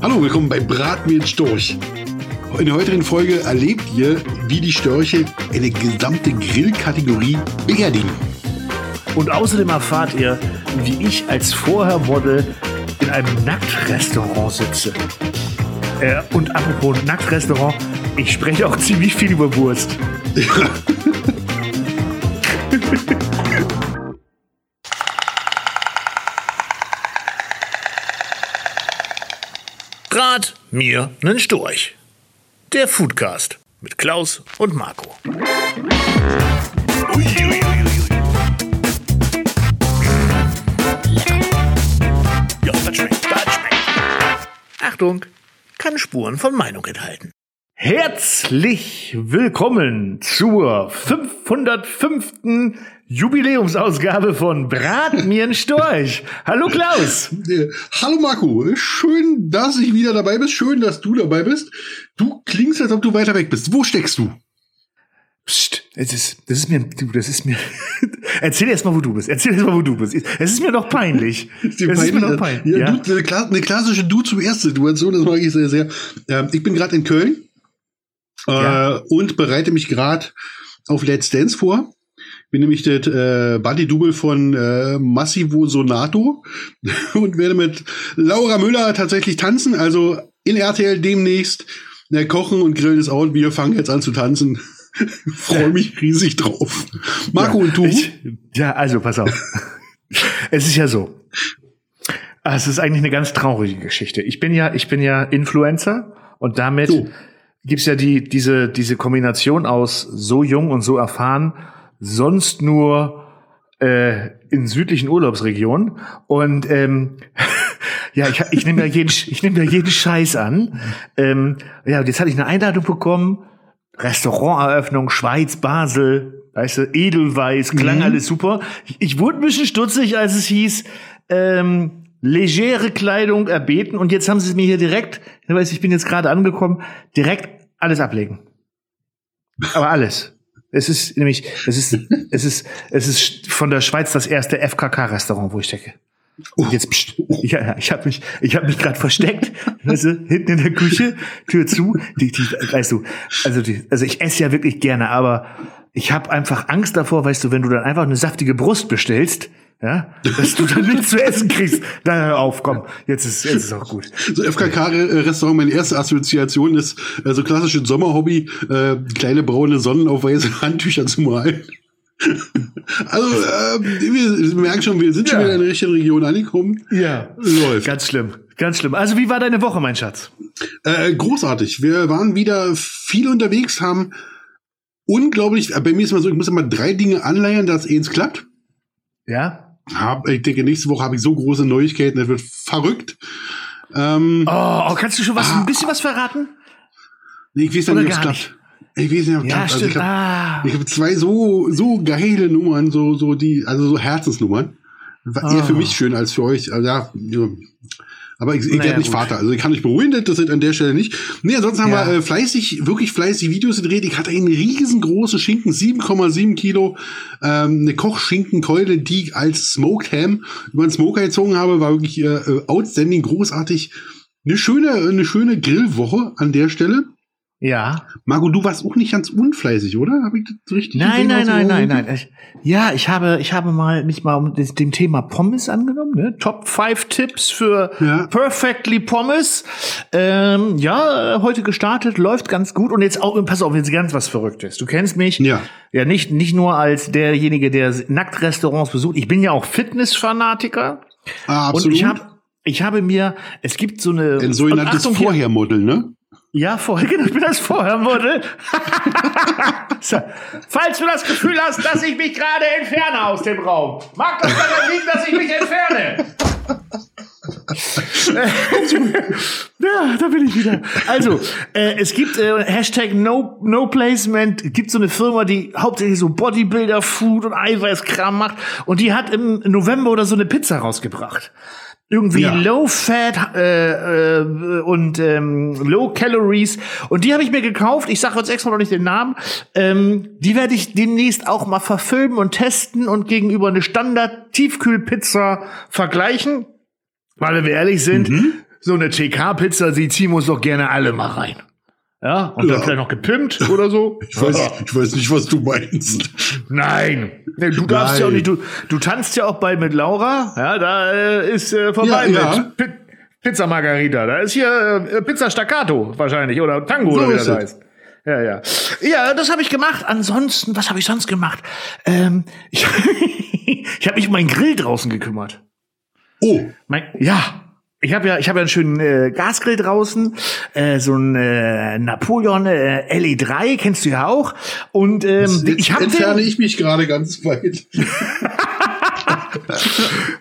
Hallo, willkommen bei Brat mir Storch. In der heutigen Folge erlebt ihr, wie die Störche eine gesamte Grillkategorie beerdigen. Und außerdem erfahrt ihr, wie ich als Vorhermodel in einem Nacktrestaurant sitze. Äh, und apropos Nacktrestaurant, ich spreche auch ziemlich viel über Wurst. Ja. Brat mir nen Storch. Der Foodcast mit Klaus und Marco. Achtung, kann Spuren von Meinung enthalten. Herzlich willkommen zur 505. Jubiläumsausgabe von Brat mir ein Storch. Hallo Klaus. Äh, Hallo Marco, schön, dass ich wieder dabei bist. Schön, dass du dabei bist. Du klingst, als ob du weiter weg bist. Wo steckst du? Psst, es ist, das ist mir, du, das ist mir. Erzähl erst mal, wo du bist. Erzähl erst mal, wo du bist. Es ist mir noch peinlich. Ist es ist mir noch peinlich? Ja, Ja, Du, eine, kla- eine klassische Du zum ersten Situation, das mag ich sehr, sehr. Ähm, ich bin gerade in Köln äh, Ja. und bereite mich gerade auf Let's Dance vor. Bin nämlich das äh, Buddy-Double von äh, Massivo Sonato und werde mit Laura Müller tatsächlich tanzen. Also in RTL demnächst. Der Kochen und Grillen ist out. Wir fangen jetzt an zu tanzen. Freue mich riesig drauf. Marco und du? Ich, ja, also pass auf. es ist ja so. Ah, Es ist eigentlich eine ganz traurige Geschichte. Ich bin ja, ich bin ja Influencer und damit So. gibt's ja die, diese, diese Kombination aus so jung und so erfahren, sonst nur äh, in südlichen Urlaubsregionen. Und ähm, ja, ich, ich nehme ja jeden, ich nehme ja jeden Scheiß an. Ähm, ja, und jetzt hatte ich eine Einladung bekommen. Restauranteröffnung, Schweiz, Basel, weißt du, Edelweiß, klang Mhm. alles super. Ich, ich wurde ein bisschen stutzig, als es hieß, ähm, legere Kleidung erbeten. Und jetzt haben sie es mir hier direkt, ich weiß, ich bin jetzt gerade angekommen, direkt alles ablegen. Aber alles. Es ist nämlich, es ist, es ist, es ist von der Schweiz das erste FKK-Restaurant, wo ich stecke. Und jetzt, pst, ich, ja, ich habe mich, ich habe mich gerade versteckt, weißt du, hinten in der Küche, Tür zu. Die, die, weißt du, also, die, also ich esse ja wirklich gerne, aber ich habe einfach Angst davor, weißt du, wenn du dann einfach eine saftige Brust bestellst, ja, dass du dann nichts zu essen kriegst. Na, hör auf, komm, jetzt ist, jetzt ist auch gut. So FKK-Restaurant, meine erste Assoziation ist äh, so klassisches Sommerhobby, äh, kleine braune Sonnen auf weiße Handtücher zu malen. also, äh, wir, merken schon, wir sind schon Ja. wieder in der richtigen Region angekommen. Ja, Läuft. ganz schlimm, ganz schlimm. Also wie war deine Woche, mein Schatz? Äh, großartig. Wir waren wieder viel unterwegs, haben unglaublich, äh, bei mir ist immer so, ich muss immer drei Dinge anleiern, dass eins klappt. Ja? Hab, ich denke, nächste Woche habe ich so große Neuigkeiten, das wird verrückt. Ähm, Oh, oh, kannst du schon was, Ah. ein bisschen was verraten? nee, ich weiß nicht, oder ob es klappt. Ich weiß nicht, ob es Ja, klappt. Also ich stimmt. hab, ah. Habe zwei so so geile Nummern, so so die also so Herzensnummern. War eher Ah. für mich schön als für euch. Also, ja, ja. Aber ich, ich Naja, werde nicht gut. Vater, also ich kann euch beruhigen, das ist an der Stelle nicht. Nee, ansonsten haben Ja. wir äh, fleißig, wirklich fleißig Videos gedreht. Ich hatte einen riesengroßen Schinken, 7,7 Kilo, ähm, eine Kochschinkenkeule, die ich als Smoked Ham über den Smoker gezogen habe, war wirklich äh, äh, outstanding, großartig. Eine schöne, eine schöne Grillwoche an der Stelle. Ja. Marco, du warst auch nicht ganz unfleißig, oder? Habe ich das richtig Nein, gesehen, nein, nein, nein, nein. Ich, ja, ich habe, ich habe mal mich mal um das, dem Thema Pommes angenommen. Ne? Top 5 Tipps für Ja. Perfectly Pommes. Ähm, ja, heute gestartet, läuft ganz gut. Und jetzt auch, pass auf, jetzt ganz was Verrücktes. Du kennst mich. Ja. Ja, nicht, nicht nur als derjenige, der Nacktrestaurants besucht. Ich bin ja auch Fitnessfanatiker. Ah, Und absolut. ich habe, ich habe mir, es gibt so eine. Ein sogenanntes und Vorhermodel, ne? Ja, vorher, genau, ich bin das Vorhermodel. falls du das Gefühl hast, dass ich mich gerade entferne aus dem Raum, mag das daran liegen, dass ich mich entferne. ja, da bin ich wieder. Also, äh, es gibt äh, Hashtag no, no Placement, gibt so eine Firma, die hauptsächlich so Bodybuilder, Food und Eiweißkram macht und die hat im November oder so eine Pizza rausgebracht. Irgendwie Ja. Low Fat äh, äh, und ähm, Low Calories. Und die habe ich mir gekauft. Ich sage jetzt extra noch nicht den Namen. Ähm, die werde ich demnächst auch mal verfilmen und testen und gegenüber eine Standard-Tiefkühlpizza vergleichen. Weil wenn wir ehrlich sind, so eine TK-Pizza, die ziehen wir uns doch gerne alle mal rein. Ja, und Ja. dann vielleicht noch gepimpt oder so. Ich weiß, ich weiß nicht, was du meinst. Nein. Nee, Du darfst ja auch Nein. nicht, du, du tanzt ja auch bald mit Laura. Ja, da äh, ist äh, vorbei Ja, mit Pi Pizza Margarita. Da ist hier äh, Pizza Staccato wahrscheinlich oder Tango So oder wie das heißt. Ja, ja. Ja, das habe ich gemacht. Ansonsten, was habe ich sonst gemacht? Ähm, ich ich habe mich um meinen Grill draußen gekümmert. Oh, Mein, ja, ich habe ja, ich habe ja einen schönen äh, Gasgrill draußen, äh, so ein äh, Napoleon äh, LE3 kennst du ja auch. Und ähm, ich habe entferne ich mich gerade ganz weit.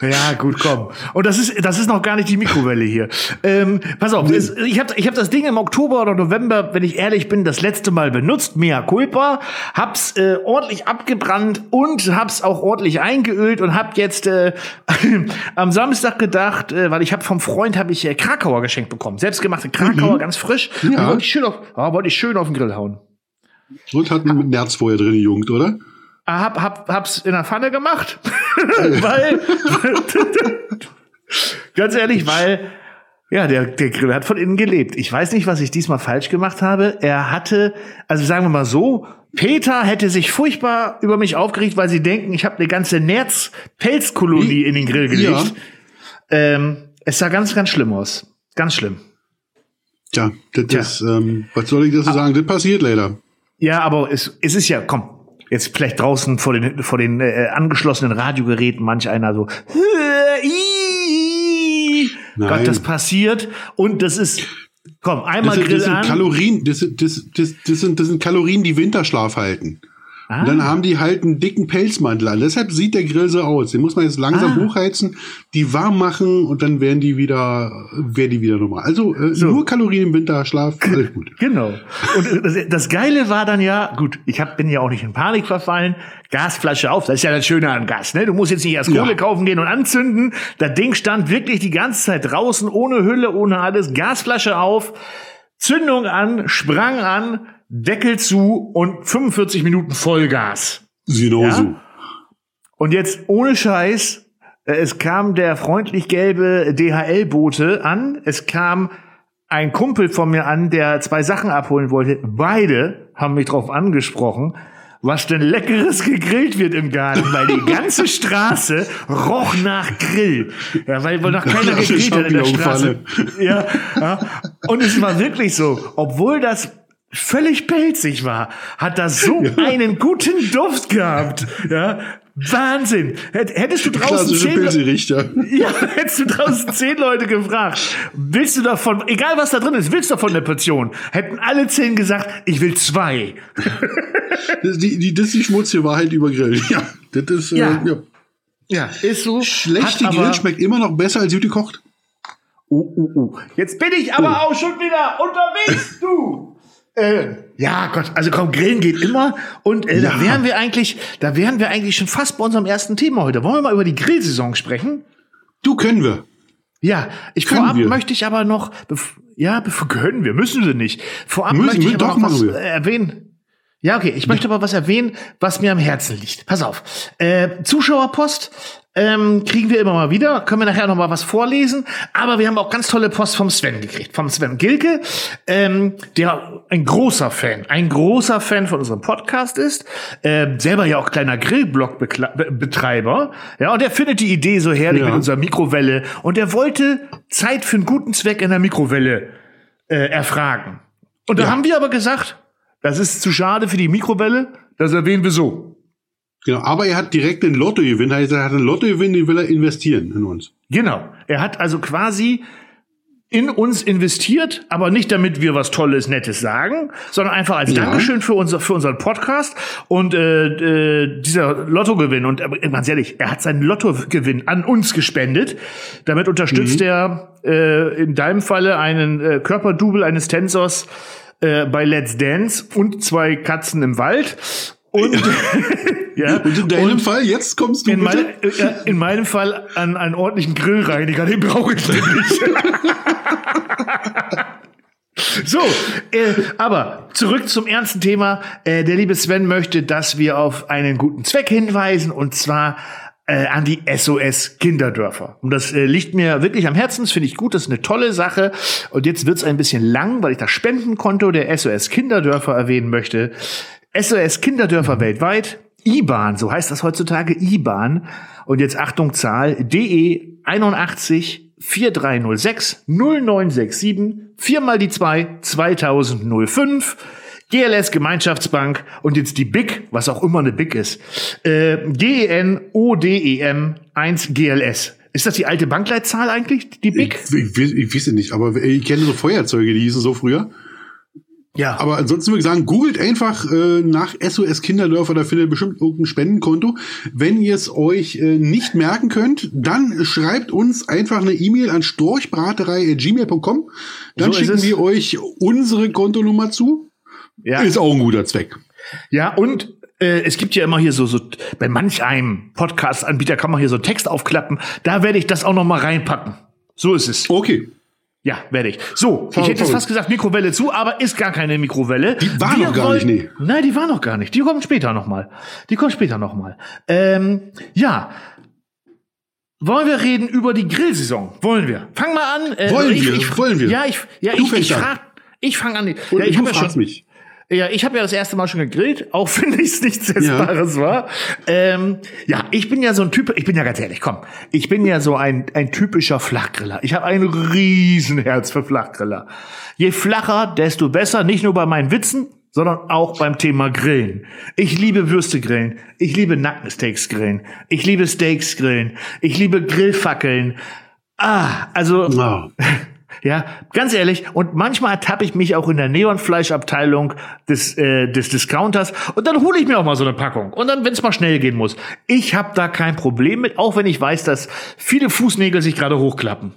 Ja, gut, komm. Und das ist, das ist noch gar nicht die Mikrowelle hier. Ähm, pass auf, es, ich habe ich hab das Ding im Oktober oder November, wenn ich ehrlich bin, das letzte Mal benutzt, mea culpa, hab's äh, ordentlich abgebrannt und hab's auch ordentlich eingeölt und hab jetzt äh, am Samstag gedacht, äh, weil ich habe vom Freund habe ich äh, Krakauer geschenkt bekommen, selbstgemachte Krakauer, ganz frisch. Ja. wollte ich schön auf, ah, wollte ich schön auf den Grill hauen. Und hat ein Nerz vorher drin gejuckt, oder? Ah, Hab, hab, hab's in der Pfanne gemacht, weil, ganz ehrlich, weil, ja, der, der Grill hat von innen gelebt. Ich weiß nicht, was ich diesmal falsch gemacht habe. Er hatte, also sagen wir mal so, Peter hätte sich furchtbar über mich aufgeregt, weil sie denken, ich habe eine ganze Nerz-Pelzkolonie in den Grill gelegt. Ja. Ähm, es sah ganz, ganz schlimm aus. Ganz schlimm. Tja, das Tja. ist, ähm, was soll ich dazu sagen? Das passiert leider. Ja, aber es, es ist ja, komm, jetzt vielleicht draußen vor den, vor den äh, angeschlossenen Radiogeräten manch einer so. Nein. Gott, das passiert und das ist, komm, Das einmal sind, Grill das sind. Kalorien, das, sind- das, das, das, sind, das sind Kalorien, die Winterschlaf halten. Ah. Und dann haben die halt einen dicken Pelzmantel an. Deshalb sieht der Grill so aus. Den muss man jetzt langsam Ah. hochheizen, die warm machen und dann werden die wieder, werden die wieder normal. Also äh, nur Kalorien im Winterschlaf, alles gut. Genau. Und äh, das, das Geile war dann ja, gut, ich hab, bin ja auch nicht in Panik verfallen. Gasflasche auf, das ist ja das Schöne an Gas, ne? Du musst jetzt nicht erst Ja. Kohle kaufen gehen und anzünden. Das Ding stand wirklich die ganze Zeit draußen, ohne Hülle, ohne alles. Gasflasche auf, Zündung an, sprang an, Deckel zu und 45 Minuten Vollgas. Genau Ja? so. Und jetzt ohne Scheiß, äh, es kam der freundlich gelbe DHL-Bote an, es kam ein Kumpel von mir an, der zwei Sachen abholen wollte. Beide haben mich darauf angesprochen, was denn leckeres gegrillt wird im Garten, weil die ganze Straße roch nach Grill. Ja, weil wohl noch keiner gegrillt hat in der. Straße. Ja, ja. Und es war wirklich so, obwohl das völlig pelzig war, hat das so einen guten Duft gehabt. Ja, Wahnsinn. Hätt- Hättest du draußen zehn, Pilzerichter. ja, hättest du draußen zehn Leute gefragt, willst du davon, egal was da drin ist, willst du davon eine Portion? Hätten alle zehn gesagt, ich will zwei. Das, die, die, das ist die schmutzige Wahrheit über Grill. Ja, das ist, äh, Ja. ja. Ja, ist so. Schlechte Grill aber- schmeckt immer noch besser als gut gekocht. Uh, uh, uh. Jetzt bin ich aber auch schon wieder unterwegs, du. Äh, ja, Gott, also komm, Grillen geht immer. Und äh, da Ja. wären wir eigentlich, da wären wir eigentlich schon fast bei unserem ersten Thema heute. Wollen wir mal über die Grillsaison sprechen? Du können wir. Ja, ich Können vorab wir. möchte ich aber noch, ja, können wir, müssen sie nicht. Vorab Müssen möchte ich wir, aber doch, noch was wir. äh, erwähnen. Ja, okay, ich möchte aber was erwähnen, was mir am Herzen liegt. Pass auf. Äh, Zuschauerpost ähm, kriegen wir immer mal wieder. Können wir nachher noch mal was vorlesen. Aber wir haben auch ganz tolle Post vom Sven gekriegt. Vom Sven Gilke, ähm, der ein großer Fan, ein großer Fan von unserem Podcast ist. Ähm, selber ja auch kleiner Grillblog-Betreiber. Ja, und der findet die Idee so herrlich Ja. mit unserer Mikrowelle. Und er wollte Zeit für einen guten Zweck in der Mikrowelle äh, erfragen. Und da Ja. haben wir aber gesagt, das ist zu schade für die Mikrowelle, das erwähnen wir so. Genau. Aber er hat direkt den Lottogewinn. Heißt, er hat einen Lottogewinn, den will er investieren in uns. Genau. Er hat also quasi in uns investiert, aber nicht damit wir was Tolles, Nettes sagen, sondern einfach als Ja. Dankeschön für, unser, für unseren Podcast und äh, äh, dieser Lottogewinn. Und äh, ganz ehrlich, er hat seinen Lottogewinn an uns gespendet. Damit unterstützt er äh, in deinem Falle einen äh, Körperdouble eines Tänzers äh, bei Let's Dance und zwei Katzen im Wald. Und, ja, Und in deinem Fall, jetzt kommst du in, mein, äh, in meinem Fall an einen ordentlichen Grillreiniger, den brauche ich nämlich. so, äh, aber zurück zum ernsten Thema. Äh, der liebe Sven möchte, dass wir auf einen guten Zweck hinweisen und zwar äh, an die SOS Kinderdörfer. Und das äh, liegt mir wirklich am Herzen, das finde ich gut, das ist eine tolle Sache. Und jetzt wird's ein bisschen lang, weil ich das Spendenkonto der SOS Kinderdörfer erwähnen möchte. SOS Kinderdörfer weltweit, IBAN, so heißt das heutzutage IBAN. Und jetzt Achtung Zahl, DE 81 4306 0967 4 mal die 2 2005 GLS Gemeinschaftsbank und jetzt die BIC, was auch immer eine BIC ist. Äh, GEN ODEM 1 GLS. Ist das die alte Bankleitzahl eigentlich, die BIC? Ich, ich, ich, ich weiß es nicht, aber ich kenne so Feuerzeuge, die hießen so früher. Ja. Aber ansonsten würde ich sagen, googelt einfach äh, nach SOS Kinderdörfer, da findet ihr bestimmt irgendein Spendenkonto. Wenn ihr es euch äh, nicht merken könnt, dann schreibt uns einfach eine E-Mail an storchbraterei.gmail.com. Dann So schicken wir euch unsere Kontonummer zu. Ja. Ist auch ein guter Zweck. Ja, und äh, es gibt ja immer hier so, so bei manch einem Podcast-Anbieter kann man hier so einen Text aufklappen. Da werde ich das auch noch mal reinpacken. So ist es. Okay. Ja, werde ich. So, ich hätte jetzt fast gesagt Mikrowelle zu, aber ist gar keine Mikrowelle. Die war Wir noch gar wollten- nicht, nee. Nein, die war noch gar nicht. Die kommt später noch mal. Die kommt später noch mal. Ähm, ja. Wollen wir reden über die Grillsaison? Wollen wir? Fang mal an. Äh, Wollen ich, wir, ich, wollen wir. Ja, ich, ja, Du ich, ich an. frag, ich fange an. Ja, ich du habe ja schon, mich. Ja, ich habe ja das erste Mal schon gegrillt, auch wenn nichts nichts Essbares war. Ähm, ja, ich bin ja so ein Typ, ich bin ja ganz ehrlich, komm, ich bin ja so ein, ein typischer Flachgriller. Ich habe ein Riesenherz für Flachgriller. Je flacher, desto besser, nicht nur bei meinen Witzen, sondern auch beim Thema Grillen. Ich liebe Würste grillen, ich liebe Nackensteaks grillen, ich liebe Steaks grillen, ich liebe Grillfackeln. Ah, also Wow. ja, ganz ehrlich, und manchmal ertappe ich mich auch in der Neonfleischabteilung des, äh, des Discounters und dann hole ich mir auch mal so eine Packung. Und dann, wenn es mal schnell gehen muss. Ich habe da kein Problem mit, auch wenn ich weiß, dass viele Fußnägel sich gerade hochklappen.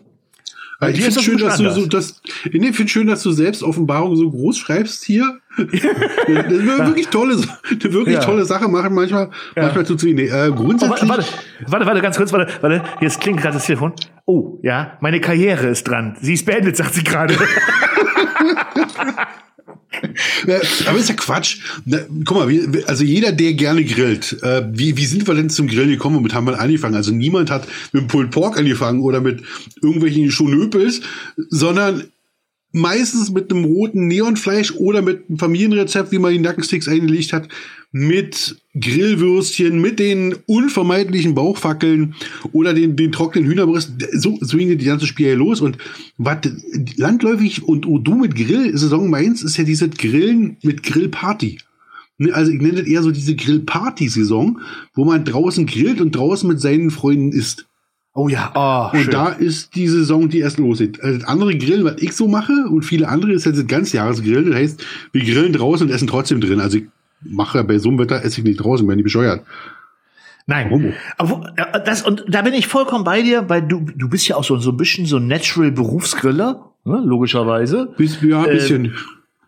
Ich dir ist finde schön, dass du so, dass, nee, find schön, dass du selbst Offenbarung so groß schreibst hier. das ist wirklich tolle, eine wirklich Ja. tolle Sache machen manchmal, manchmal tut's weh. Nee, äh, Oh, grundsätzlich. warte, warte, warte, warte, ganz kurz, warte, warte. Jetzt klingt gerade das Telefon. Oh, ja, meine Karriere ist dran. Sie ist beendet, sagt sie gerade. Aber ist ja Quatsch. Guck mal, wir, also jeder, der gerne grillt, äh, wie, wie sind wir denn zum Grillen gekommen? Womit haben wir angefangen? Also niemand hat mit Pulled Pork angefangen oder mit irgendwelchen Schonöpels, sondern meistens mit einem roten Neonfleisch oder mit einem Familienrezept, wie man die Nackensticks eingelegt hat, mit Grillwürstchen, mit den unvermeidlichen Bauchfackeln oder den, den trockenen Hühnerbrust. So, so ging die ganze Spiel los. Und was landläufig und oh, du mit Grill-Saison meinst, ist ja dieses Grillen mit Grillparty. Ne, Also ich nenne das eher so diese Grillparty-Saison, wo man draußen grillt und draußen mit seinen Freunden isst. Oh ja, oh, Und schön. da ist die Saison, die erst losgeht. Also das andere Grillen, was ich so mache, und viele andere, ist jetzt das Ganzjahresgrillen. Das heißt, wir grillen draußen und essen trotzdem drin. Also ich mache ja bei so einem Wetter, esse ich nicht draußen, wenn die bescheuert. Nein. Aber äh, das, und da bin ich vollkommen bei dir, weil du, du bist ja auch so, so ein bisschen so ein Natural Berufsgriller, ne, logischerweise. Bis, ja, ein Ähm, bisschen.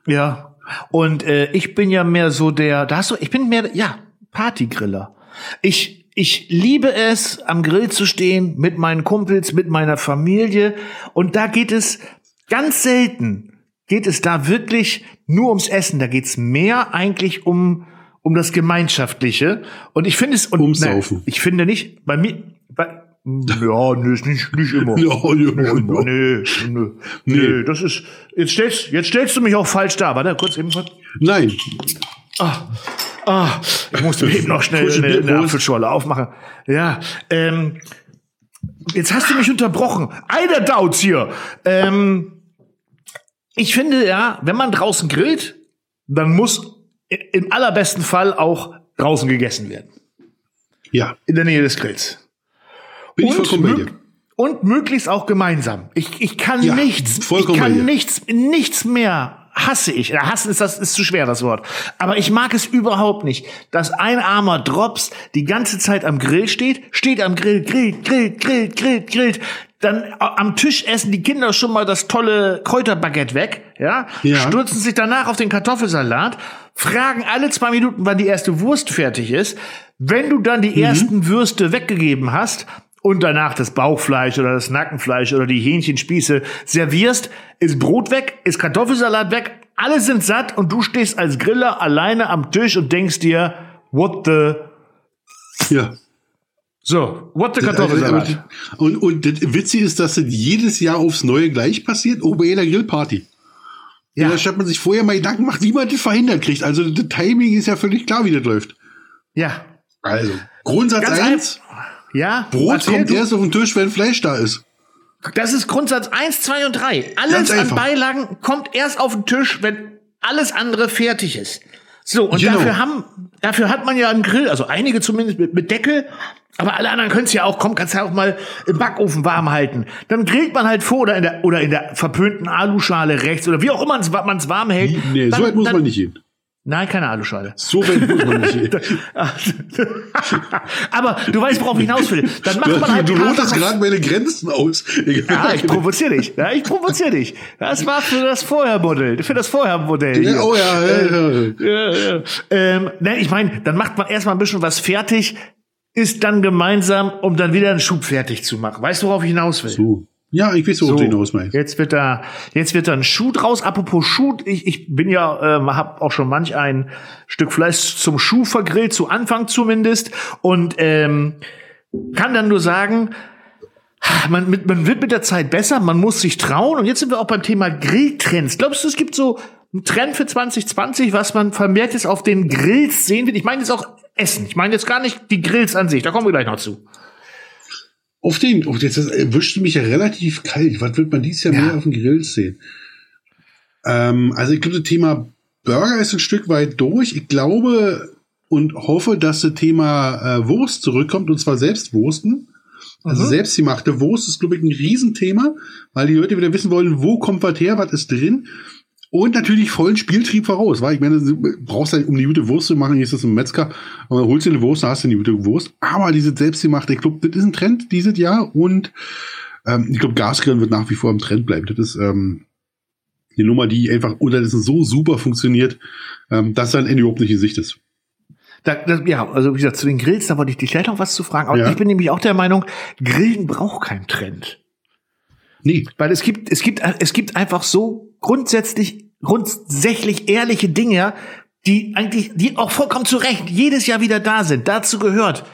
Ja. Und äh, ich bin ja mehr so der, da hast du, ich bin mehr, ja, Partygriller. Ich, ich liebe es, am Grill zu stehen, mit meinen Kumpels, mit meiner Familie. Und da geht es ganz selten, geht es da wirklich nur ums Essen. Da geht's mehr eigentlich um, um das Gemeinschaftliche. Und ich finde es, und Ums nein, ich finde nicht, bei mir, bei, ja, nee, ist nicht, nicht immer. Ja, ja, ja. Oh, nee, nee, nee, das ist. Jetzt stellst, jetzt stellst du mich auch falsch da. Warte, kurz eben. kurz. Nein. Ah, ich musste eben noch schnell eine, eine. Apfelschorle aufmachen. Ja, ähm, jetzt hast du mich unterbrochen. Einer Dauz hier. Ähm, ich finde ja, wenn man draußen grillt, dann muss im allerbesten Fall auch draußen gegessen werden. Ja, In der Nähe des Grills. bin ich vollkommen bei mög- dir. Und möglichst auch gemeinsam. Ich, ich kann Ja, nichts, ich kann nichts, nichts mehr hasse ich. Hassen ist das ist zu schwer das Wort. Aber ich mag es überhaupt nicht, dass ein armer Drops die ganze Zeit am Grill steht, steht am Grill, grillt, grillt, grillt, grillt, grillt. Dann am Tisch essen die Kinder schon mal das tolle Kräuterbaguette weg, ja, Ja. stürzen sich danach auf den Kartoffelsalat, fragen alle zwei Minuten, wann die erste Wurst fertig ist. Wenn du dann die ersten Würste weggegeben hast und danach das Bauchfleisch oder das Nackenfleisch oder die Hähnchenspieße servierst, ist Brot weg, ist Kartoffelsalat weg, alle sind satt und du stehst als Griller alleine am Tisch und denkst dir, what the Ja. So, what the Kartoffelsalat. Und, und das Witzige ist, dass das jedes Jahr aufs Neue gleich passiert, oh, bei jeder Grillparty. Ja. Da statt man sich vorher mal Gedanken macht, wie man das verhindert kriegt. Also das Timing ist ja völlig klar, wie das läuft. Ja. Also, Grundsatz Ganz eins. Ja. Brot kommt du. erst auf den Tisch, wenn Fleisch da ist. Das ist Grundsatz 1, 2 und 3. Alles an. Beilagen kommt erst auf den Tisch, wenn alles andere fertig ist. So, und Genau. dafür haben, dafür hat man ja einen Grill, also einige zumindest mit, mit Deckel, aber alle anderen können es ja auch, komm, kannst ja auch mal im Backofen warm halten. Dann grillt man halt vor oder in der, oder in der verpönten Aluschale rechts oder wie auch immer man es warm hält. Nee, Dann- so weit muss dann- man nicht hin. Nein, keine Aluschale. So weit muss man nicht aber du weißt, worauf ich hinaus will. Dann macht man halt du lotest gerade meine Grenzen aus. Ja, ich provoziere dich. Ja, ich provoziere dich. Das war für das Vorhermodell. Für das Vorhermodell. Ja, oh ja, ja, ja. Ja, ja. Ähm, nein, ich meine, dann macht man erstmal ein bisschen was fertig, ist dann gemeinsam, um dann wieder einen Schub fertig zu machen. Weißt du, worauf ich hinaus will? So. Ja, ich weiß, worauf du hinaus meinst. Jetzt wird da, jetzt wird da ein Schuh draus. Apropos Schuh, ich, ich bin ja, ähm, habe auch schon manch ein Stück Fleisch zum Schuh vergrillt, zu Anfang zumindest, und ähm, kann dann nur sagen, man, mit, man wird mit der Zeit besser, man muss sich trauen. Und jetzt sind wir auch beim Thema Grilltrends. Glaubst du, es gibt so einen Trend für 2020, was man vermehrt jetzt auf den Grills sehen wird? Ich meine jetzt auch Essen. Ich meine jetzt gar nicht die Grills an sich. Da kommen wir gleich noch zu. Auf den, auf jetzt erwischte mich ja relativ kalt. Was wird man dieses Jahr Ja. mehr auf dem Grill sehen? Ähm, also ich glaube, das Thema Burger ist ein Stück weit durch. Ich glaube und hoffe, dass das Thema äh, Wurst zurückkommt, und zwar Selbstwursten. Also Mhm. selbstgemachte Wurst ist, glaube ich, ein Riesenthema, weil die Leute wieder wissen wollen, wo kommt was her, was ist drin. Und natürlich vollen Spieltrieb voraus, weil ich meine, du brauchst halt, um die gute Wurst zu machen, hier ist das ein Metzger, aber holst dir eine Wurst, dann hast du eine gute Wurst. Aber diese selbstgemachte, ich glaube, das ist ein Trend dieses Jahr und ähm, ich glaube, Gasgrillen wird nach wie vor im Trend bleiben. Das ist ähm, eine Nummer, die einfach unterdessen so super funktioniert, ähm, dass dann überhaupt nicht in Sicht ist. Da, das, ja, also wie gesagt, zu den Grills, da wollte ich dich gleich noch was zu fragen. Aber Ja. ich bin nämlich auch der Meinung, Grillen braucht keinen Trend. Nee, Weil es gibt, es gibt, es gibt einfach so grundsätzlich, grundsätzlich ehrliche Dinge, die eigentlich, die auch vollkommen zu Recht jedes Jahr wieder da sind. Dazu gehört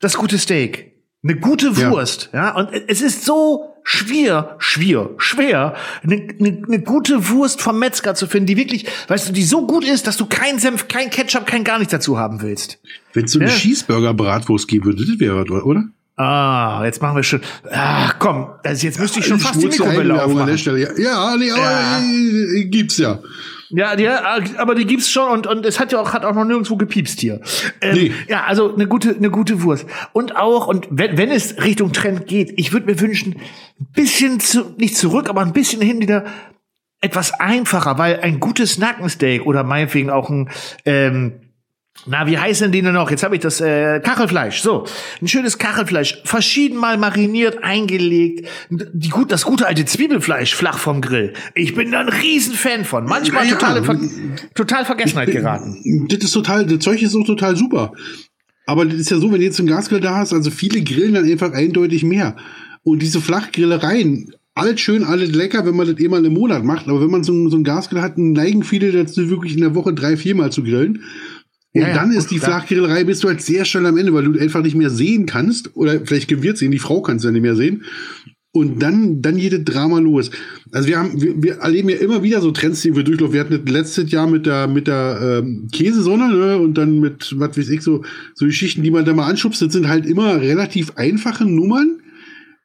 das gute Steak, eine gute Ja. Wurst, ja. Und es ist so schwer, schwer, schwer, eine, eine, eine gute Wurst vom Metzger zu finden, die wirklich, weißt du, die so gut ist, dass du keinen Senf, kein Ketchup, kein gar nichts dazu haben willst. wenn es so eine Ja. Cheeseburger-Bratwurst geben würde, das wäre was, oder? Ah, jetzt machen wir schon. Ah, komm, also jetzt müsste ich schon fast die Mikrowelle aufmachen. Ja, ja nee, aber Ja. äh, gibt's ja. Ja, die, aber die gibt's schon und, und es hat ja auch, hat auch noch nirgendwo gepiepst hier. Ähm, Nee. Ja, also eine gute, eine gute Wurst. Und auch, und wenn, wenn es Richtung Trend geht, ich würde mir wünschen, ein bisschen zu, nicht zurück, aber ein bisschen hin wieder etwas einfacher, weil ein gutes Nackensteak oder meinetwegen auch ein, ähm, na, wie heißen die denn noch? Jetzt habe ich das äh, Kachelfleisch. So, ein schönes Kachelfleisch, verschiedenmal mariniert, eingelegt. Die gut, das gute alte Zwiebelfleisch flach vom Grill. Ich bin da ein Riesenfan von. Manchmal Ja, total, Ver total Vergessenheit geraten. Das ist total, das Zeug ist auch total super. Aber das ist ja so, wenn du jetzt einen Gasgrill da hast, also viele grillen dann einfach eindeutig mehr. Und diese Flachgrillereien, alles schön, alles lecker, wenn man das eh mal im Monat macht. Aber wenn man so, so einen Gasgrill hat, neigen viele dazu, wirklich in der Woche drei, viermal zu grillen. Und Ja, ja, dann ist die. Flachgrillerei, bist du halt sehr schnell am Ende, weil du einfach nicht mehr sehen kannst. Oder vielleicht gewirrt sehen, die Frau kannst du ja nicht mehr sehen. Und dann, dann jede Drama los. Also wir haben, wir, wir erleben ja immer wieder so Trends, die wir durchlaufen. Wir hatten das letztes Jahr mit der, mit der ähm, Käsesonne, ne? Und dann mit, was weiß ich, so, so Geschichten, die man da mal anschubst, das sind halt immer relativ einfache Nummern,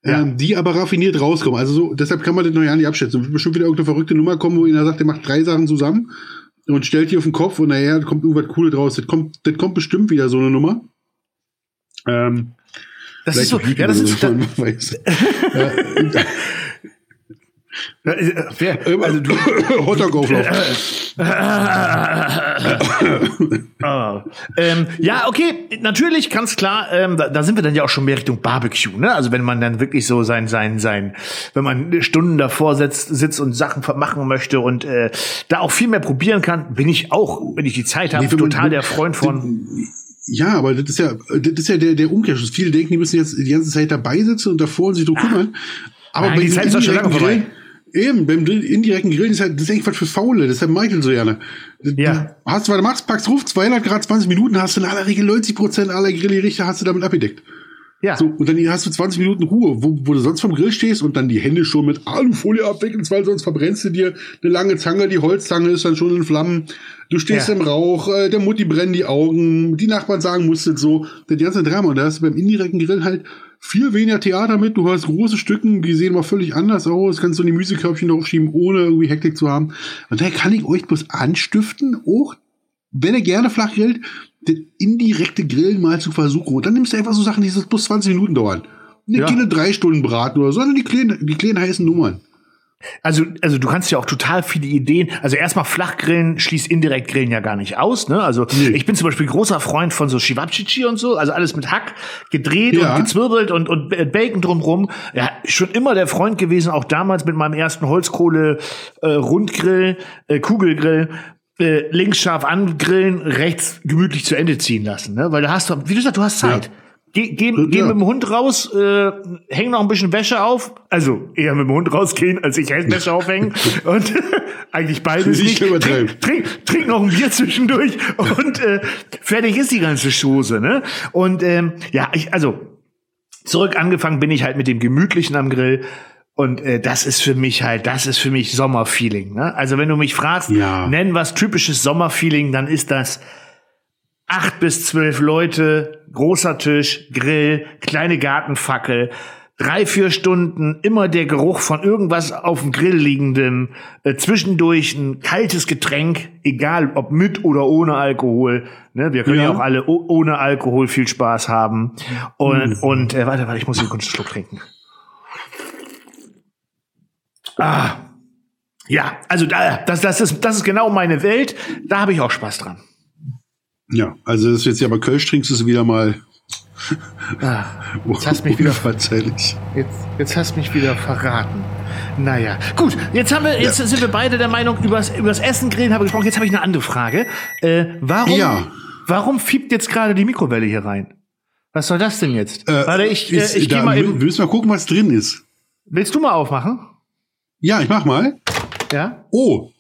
Ja. ähm, die aber raffiniert rauskommen. Also so, deshalb kann man das noch ja nicht abschätzen. Es wird bestimmt wieder irgendeine verrückte Nummer kommen, wo einer sagt, der macht drei Sachen zusammen und stellt die auf den Kopf und naja, da kommt irgendwas Cooles draus. Das kommt, das kommt bestimmt wieder so eine Nummer. Ähm, Das ist so, ja, das ist, so, äh, wer, also du, Hotdog-Auflauf. Ah. ähm, ja, okay, natürlich, ganz klar, ähm, da, da sind wir dann ja auch schon mehr Richtung Barbecue, ne? Also wenn man dann wirklich so sein, sein, sein, wenn man Stunden davor sitzt, sitzt und Sachen machen möchte und äh, da auch viel mehr probieren kann, bin ich auch, wenn ich die Zeit habe, Nee, man- total der Freund von. Ja, aber das ist ja, das ist ja der, der Umkehrschluss. Viele denken, die müssen jetzt die ganze Zeit dabei sitzen und davor und sich drum kümmern. Aber Nein, die dem Zeit ist doch schon lange vorbei. Eben, beim indirekten Grillen ist halt, das ist eigentlich was für Faule. Deshalb Michael so gerne. Du Ja. Hast, was du machst, packst ruf, 200 Grad, 20 Minuten, hast du in aller Regel 90 Prozent aller Grillgerichte hast du damit abgedeckt. Ja. So, und dann hast du 20 Minuten Ruhe, wo, wo du sonst vom Grill stehst und dann die Hände schon mit Alufolie abwickelst, weil sonst verbrennst du dir eine lange Zange, die Holzzange ist dann schon in Flammen. Du stehst Ja. im Rauch, äh, der Mutti brennen die Augen, die Nachbarn sagen, musstet so, das ganze Drama. Und da hast du beim indirekten Grillen halt viel weniger Theater mit. Du hast große Stücken, die sehen mal völlig anders aus. Kannst du die Müsekörbchen draufschieben, ohne irgendwie Hektik zu haben. Und daher kann ich euch bloß anstiften, auch wenn ihr gerne flach grillt, das indirekte Grillen mal zu versuchen. Und dann nimmst du einfach so Sachen, die so plus 20 Minuten dauern. Nicht Ja. keine drei Stunden braten oder so, sondern die kleinen, die kleinen heißen Nummern. Also, also du kannst ja auch total viele Ideen. Also erstmal Flachgrillen schließt indirekt Grillen ja gar nicht aus. Ne? Also Nee. ich bin zum Beispiel großer Freund von so Shivapchichi und so, also alles mit Hack gedreht Ja. und gezwirbelt und, und Bacon drumrum. Ja, schon immer der Freund gewesen, auch damals mit meinem ersten Holzkohle äh, Rundgrill, äh, Kugelgrill. Äh, links scharf angrillen, rechts gemütlich zu Ende ziehen lassen, ne? Weil da hast du, wie du sagst, du hast Zeit. Ja. Geh, geh, Ja. geh mit dem Hund raus, äh, häng noch ein bisschen Wäsche auf. Also eher mit dem Hund rausgehen, als ich Wäsche aufhängen. Und eigentlich beides Nicht nicht. Trink, trink, trink noch ein Bier zwischendurch und äh, fertig ist die ganze Chose. Ne? Und ähm, ja, ich, also zurück angefangen bin ich halt mit dem Gemütlichen am Grill. Und äh, das ist für mich halt, das ist für mich Sommerfeeling. Ne? Also wenn du mich fragst, Ja. nenn was typisches Sommerfeeling, dann ist das acht bis zwölf Leute, großer Tisch, Grill, kleine Gartenfackel, drei, vier Stunden, immer der Geruch von irgendwas auf dem Grill liegendem, äh, zwischendurch ein kaltes Getränk, egal ob mit oder ohne Alkohol. Ne? Wir können ja, Ja. auch alle ohne Alkohol viel Spaß haben. Und, und äh, warte, warte, ich muss hier kurz einen Schluck trinken. Ah. Ja, also da, das, das, ist, das ist genau meine Welt. Da habe ich auch Spaß dran. Ja, also das ist jetzt ja bei Kölsch trinkst du es wieder mal. Ah, jetzt hast du mich wieder. Jetzt, jetzt hast mich wieder verraten. Naja, gut, jetzt haben wir, jetzt sind wir beide der Meinung, übers, übers Essen grillen haben wir gesprochen. Jetzt habe ich eine andere Frage. Äh, warum, Ja. warum fiebt jetzt gerade die Mikrowelle hier rein? Was soll das denn jetzt? Äh, Warte, ich, äh, ist- ich da gehe mal eben. Müssen wir gucken, was drin ist. Willst du mal aufmachen? Ja, ich mach mal. Ja? Oh,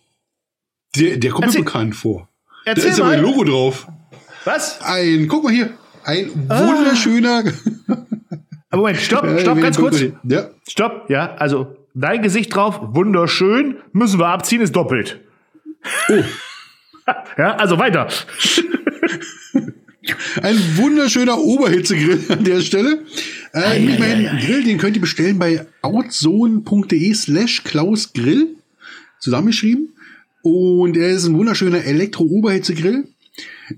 der, der kommt mir Erzähl- bekannt vor. Da Erzähl ist ja mein mal. Logo drauf. Was? Ein, guck mal hier, ein Ah. wunderschöner. Aber Moment, stopp, stopp, ganz kurz. mal. Ja, Stopp, ja, also dein Gesicht drauf, wunderschön, müssen wir abziehen, ist doppelt. oh, Ja, also weiter. ein wunderschöner Oberhitzegrill an der Stelle. Äh, nämlich meinen Grill, den könnt ihr bestellen bei outzone.de slash klausgrill. Zusammengeschrieben. Und er ist ein wunderschöner Elektro-Oberhitzegrill.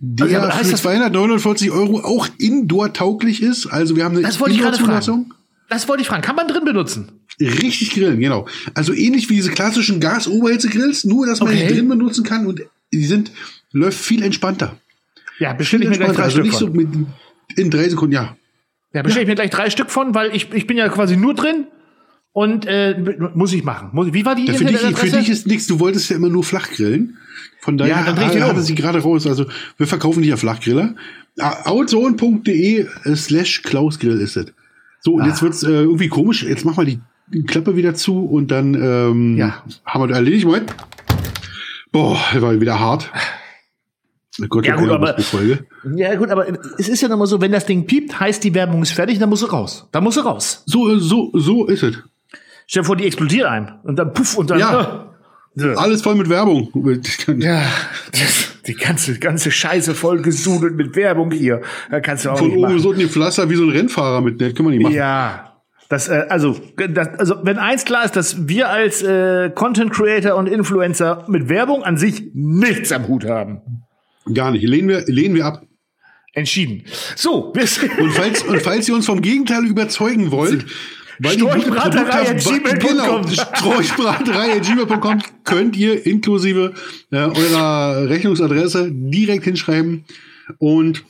Der heißt für das- 249 Euro auch indoor-tauglich ist. Also wir haben eine Das wollte ich gerade Indoor-Zulassung. fragen. Das wollte ich fragen. Kann man drin benutzen? Richtig grillen, genau. Also ähnlich wie diese klassischen Gas-Oberhitzegrills, nur dass man Okay. die drin benutzen kann und die sind, läuft viel entspannter. Ja, bestelle ich mir gleich entspannter. drei Also Stück nicht so von. mit in drei Sekunden, ja. Ja, bestelle ich mir gleich drei Stück von, weil ich, ich bin ja quasi nur drin und äh, muss ich machen. Muss, wie war die ja für, dich, für dich ist nichts, du wolltest ja immer nur flach grillen. Von daher Ja, dann hatte um. sie gerade raus. Also wir verkaufen nicht ja Flachgriller. Outzone.de slash Klausgrill ist es. So, und Ah. jetzt wird's äh, irgendwie komisch. Jetzt mach mal die, Klappe wieder zu und dann ähm, Ja. haben wir das erledigt. Moment. Boah, war wieder hart. Oh Gott, Ja, wir gut, aber- die Folge. Ja, gut, aber es ist ja nochmal so, wenn das Ding piept, heißt die Werbung ist fertig, dann muss sie raus. Dann muss sie raus. So, so, so ist es. Stell dir vor, die explodiert ein. Und dann puff und dann. Ja. Äh, Alles voll mit Werbung. ja. Die ganze, ganze Scheiße voll gesudelt mit Werbung hier. Da kannst du auch Von nicht oben machen. so ein Pflaster wie so ein Rennfahrer mit. Das können wir nicht machen. Ja. Das, äh, also, das, also, wenn eins klar ist, dass wir als äh, Content Creator und Influencer mit Werbung an sich nichts am Hut haben. Gar nicht. Lehnen wir, lehnen wir ab. Entschieden. So, wir. Und falls, und falls ihr uns vom Gegenteil überzeugen wollt, weil ihr gute Storchbraterei Produkte at habt, gmail.com. genau, könnt ihr inklusive äh, eurer Rechnungsadresse direkt hinschreiben. Und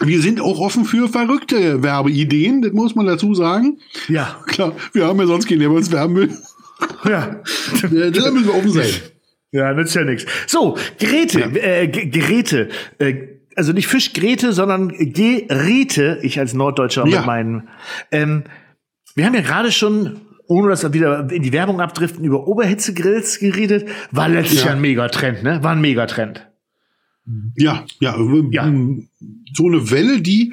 wir sind auch offen für verrückte Werbeideen, das muss man dazu sagen. Ja, Klar, wir haben ja sonst keinen, der bei uns werben will. ja. Äh, Da müssen wir offen sein. Ja, nützt ja nichts. So, Geräte, äh, G Geräte. Äh, also nicht Fischgeräte, sondern Geräte. Ich als Norddeutscher Ja. mit meinen. Ähm, wir haben ja gerade schon, ohne dass wir wieder in die Werbung abdriften, über Oberhitzegrills geredet. War letztes Ja. Ein Megatrend, ne? War ein Megatrend. Ja, ja, ähm, Ja. so eine Welle, die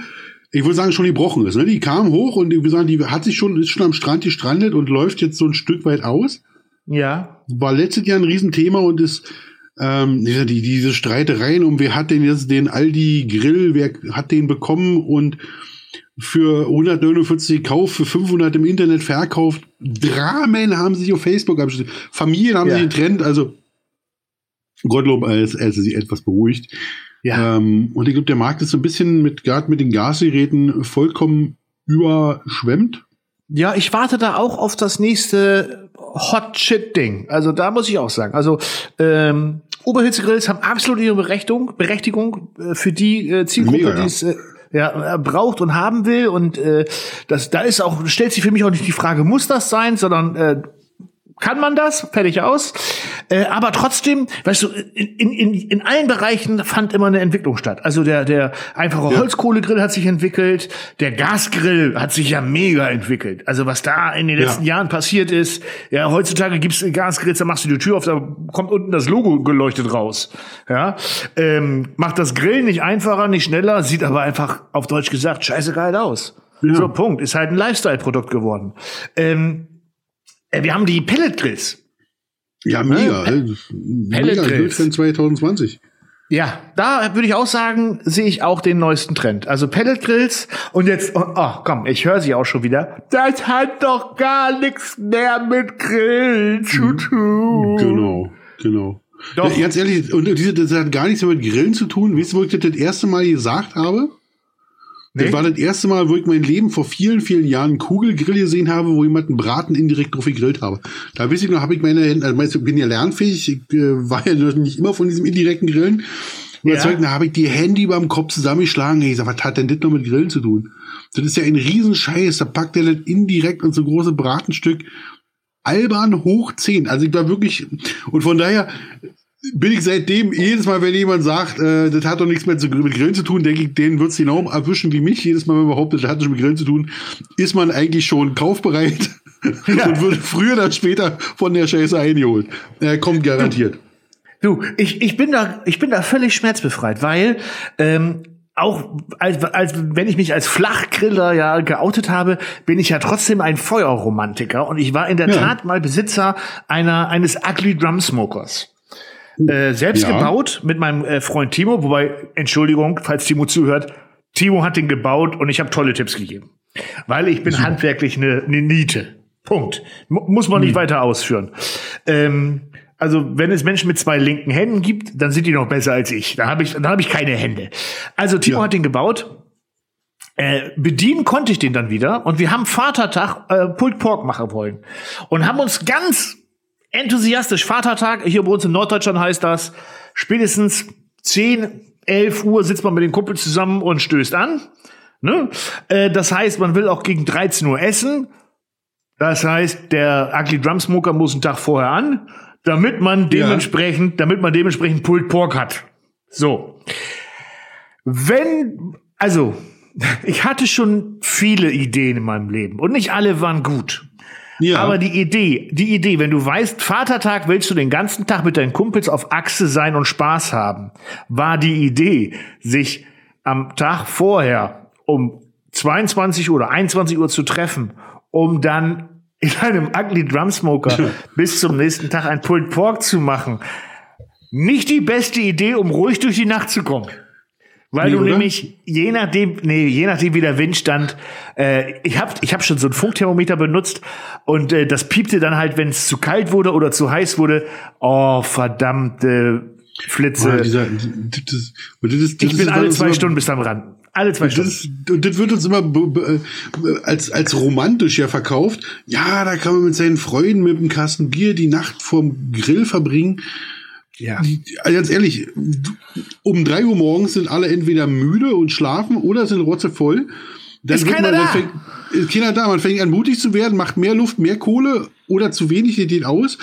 ich würde sagen, schon gebrochen ist. Ne? Die kam hoch und ich würde sagen, die hat sich schon, ist schon am Strand gestrandet und läuft jetzt so ein Stück weit aus. Ja. War letztes Jahr ein Riesenthema und ist ähm, die, diese Streitereien um wer hat denn jetzt den Aldi Grill, wer hat den bekommen und für 149 gekauft, für 500 im Internet verkauft. Dramen haben sich auf Facebook abgeschlossen. Familien haben Ja. sich getrennt. Also Gottlob, als, er sich etwas beruhigt. Ja. Ähm, und ich glaube, der Markt ist so ein bisschen mit gerade mit den Gasgeräten vollkommen überschwemmt. Ja, ich warte da auch auf das nächste Hot Shit Ding. Also da muss ich auch sagen. Also ähm, Oberhitzegrills haben absolut ihre Berechtigung, Berechtigung äh, für die äh, Zielgruppe, die es äh, ja, äh, braucht und haben will. Und äh, das, da ist auch stellt sich für mich auch nicht die Frage, muss das sein, sondern äh, kann man das? Fertig aus. Äh, aber trotzdem, weißt du, in, in, in allen Bereichen fand immer eine Entwicklung statt. Also der, der einfache Ja. Holzkohlegrill hat sich entwickelt, der Gasgrill hat sich ja mega entwickelt. Also was da in den Ja. letzten Jahren passiert ist, ja, heutzutage gibt's Gasgrills, da machst du die Tür auf, da kommt unten das Logo geleuchtet raus. Ja, ähm, macht das Grillen nicht einfacher, nicht schneller, sieht aber einfach auf Deutsch gesagt scheiße geil aus. Ja. So, Punkt. Ist halt ein Lifestyle-Produkt geworden. Ähm, äh, wir haben die Pelletgrills. Ja, mega. Äh, äh, mega Pelletgrills. Glück 2020. Ja, da würde ich auch sagen, sehe ich auch den neuesten Trend. Also Pelletgrills und jetzt, oh, oh komm, ich höre sie auch schon wieder. Das hat doch gar nichts mehr mit Grillen zu tun. Genau, genau. Doch. Ja, ganz ehrlich, und diese, das hat gar nichts mehr mit Grillen zu tun. Wisst ihr, wo ich das das erste Mal gesagt habe? Nee? Das war das erste Mal, wo ich mein Leben vor vielen, vielen Jahren einen Kugelgrill gesehen habe, wo jemand einen Braten indirekt drauf gegrillt habe. Da weiß ich noch, habe ich meine Hände, also ich bin ja lernfähig, ich äh, war ja nicht immer von diesem indirekten Grillen. Und Ja. da habe ich die Hände über dem Kopf zusammengeschlagen. Ich sag, was hat denn das noch mit Grillen zu tun? Das ist ja ein Riesenscheiß. Da packt er das indirekt und so große Bratenstück albern hoch 10. Also ich war wirklich, und von daher bin ich seitdem jedes Mal, wenn jemand sagt, äh, das hat doch nichts mehr zu, mit Grillen zu tun, denke ich, den wird's genau erwischen wie mich. Jedes Mal, wenn man behauptet, das hat nichts mit Grillen zu tun, ist man eigentlich schon kaufbereit und wird früher oder später von der Scheiße eingeholt. Er kommt garantiert. Du, ich, ich bin da, ich bin da völlig schmerzbefreit, weil ähm, auch als, als wenn ich mich als Flachgriller ja geoutet habe, bin ich ja trotzdem ein Feuerromantiker und ich war in der Ja. Tat mal Besitzer einer eines Ugly Drum Smokers. Äh, selbst Ja. gebaut mit meinem äh, Freund Timo, wobei Entschuldigung, falls Timo zuhört, Timo hat den gebaut und ich habe tolle Tipps gegeben, weil ich bin handwerklich eine ne Niete. Punkt. Mu muss man nicht weiter ausführen. Ähm, also wenn es Menschen mit zwei linken Händen gibt, dann sind die noch besser als ich. Da habe ich, dann habe ich keine Hände. Also Timo Ja. hat den gebaut. Äh, bedienen konnte ich den dann wieder und wir haben Vatertag äh, Pulled Pork machen wollen und haben uns ganz enthusiastisch Vatertag hier bei uns in Norddeutschland heißt das spätestens 10, 11 Uhr sitzt man mit den Kumpels zusammen und stößt an. Ne? Äh, das heißt, man will auch gegen 13 Uhr essen. Das heißt, der Ugly Drum Smoker muss einen Tag vorher an, damit man dementsprechend, damit man dementsprechend Pulled Pork hat. So. Wenn, also, ich hatte schon viele Ideen in meinem Leben und nicht alle waren gut. Ja, Aber die Idee, die Idee, wenn du weißt, Vatertag willst du den ganzen Tag mit deinen Kumpels auf Achse sein und Spaß haben, war die Idee, sich am Tag vorher um 22 oder 21 Uhr zu treffen, um dann in einem Ugly Drum Smoker bis zum nächsten Tag ein Pulled Pork zu machen. Nicht die beste Idee, um ruhig durch die Nacht zu kommen. Weil Nee, du oder? nämlich, je nachdem, nee, je nachdem wie der Wind stand, äh, ich hab, ich hab schon so ein Funkthermometer benutzt und äh, das piepte dann halt, wenn es zu kalt wurde oder zu heiß wurde. Oh, verdammte Flitze. Ah, dieser, das, das, das, das ich bin alle zwei Stunden bis am Rand. Alle zwei Das, Stunden. ist, und das wird uns immer äh, als, als romantisch ja verkauft. Ja, da kann man mit seinen Freunden mit einem Kasten Bier die Nacht vorm Grill verbringen. Ja. Also ganz ehrlich, um drei Uhr morgens sind alle entweder müde und schlafen oder sind rotzevoll. Dann Ist wird keiner man, da. Fängt, ist keiner da. Man fängt an mutig zu werden, macht mehr Luft, mehr Kohle oder zu wenig, die geht aus.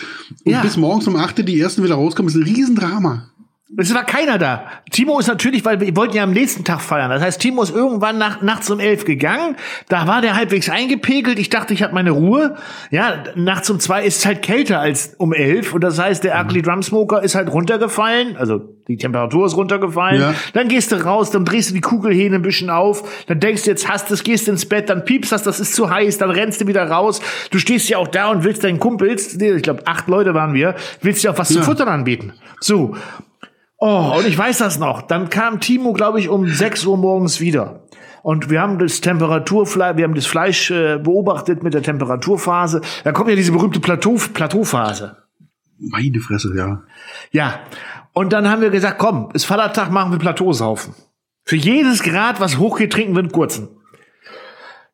Und Ja. bis morgens um 8 Uhr die ersten wieder rauskommen, ist ein Riesendrama. Es war keiner da. Timo ist natürlich, weil wir wollten ja am nächsten Tag feiern. Das heißt, Timo ist irgendwann nach, nachts um elf gegangen. Da war der halbwegs eingepegelt. Ich dachte, ich habe meine Ruhe. Ja, nachts um zwei ist es halt kälter als um elf. Und das heißt, der Ugly Drum Smoker ist halt runtergefallen. Also Die Temperatur ist runtergefallen. Ja. Dann gehst du raus, dann drehst du die Kugelhähne ein bisschen auf. Dann denkst du, jetzt hast du es, gehst ins Bett, dann piepst das, das ist zu heiß. Dann rennst du wieder raus. Du stehst ja auch da und willst deinen Kumpels, ich glaube, acht Leute waren wir, willst dir auch was Ja. zu futtern anbieten. So. Oh, und ich weiß das noch. Dann kam Timo, glaube ich, um 6 Uhr morgens wieder. Und wir haben das Temperaturfleisch, wir haben das Fleisch äh, beobachtet mit der Temperaturphase. Da kommt ja diese berühmte Plateau, Plateauphase. Meine Fresse, ja. Ja. Und dann haben wir gesagt, komm, ist Vatertag, machen wir Plateausaufen. Für jedes Grad, was hochgeht, trinken wir einen kurzen.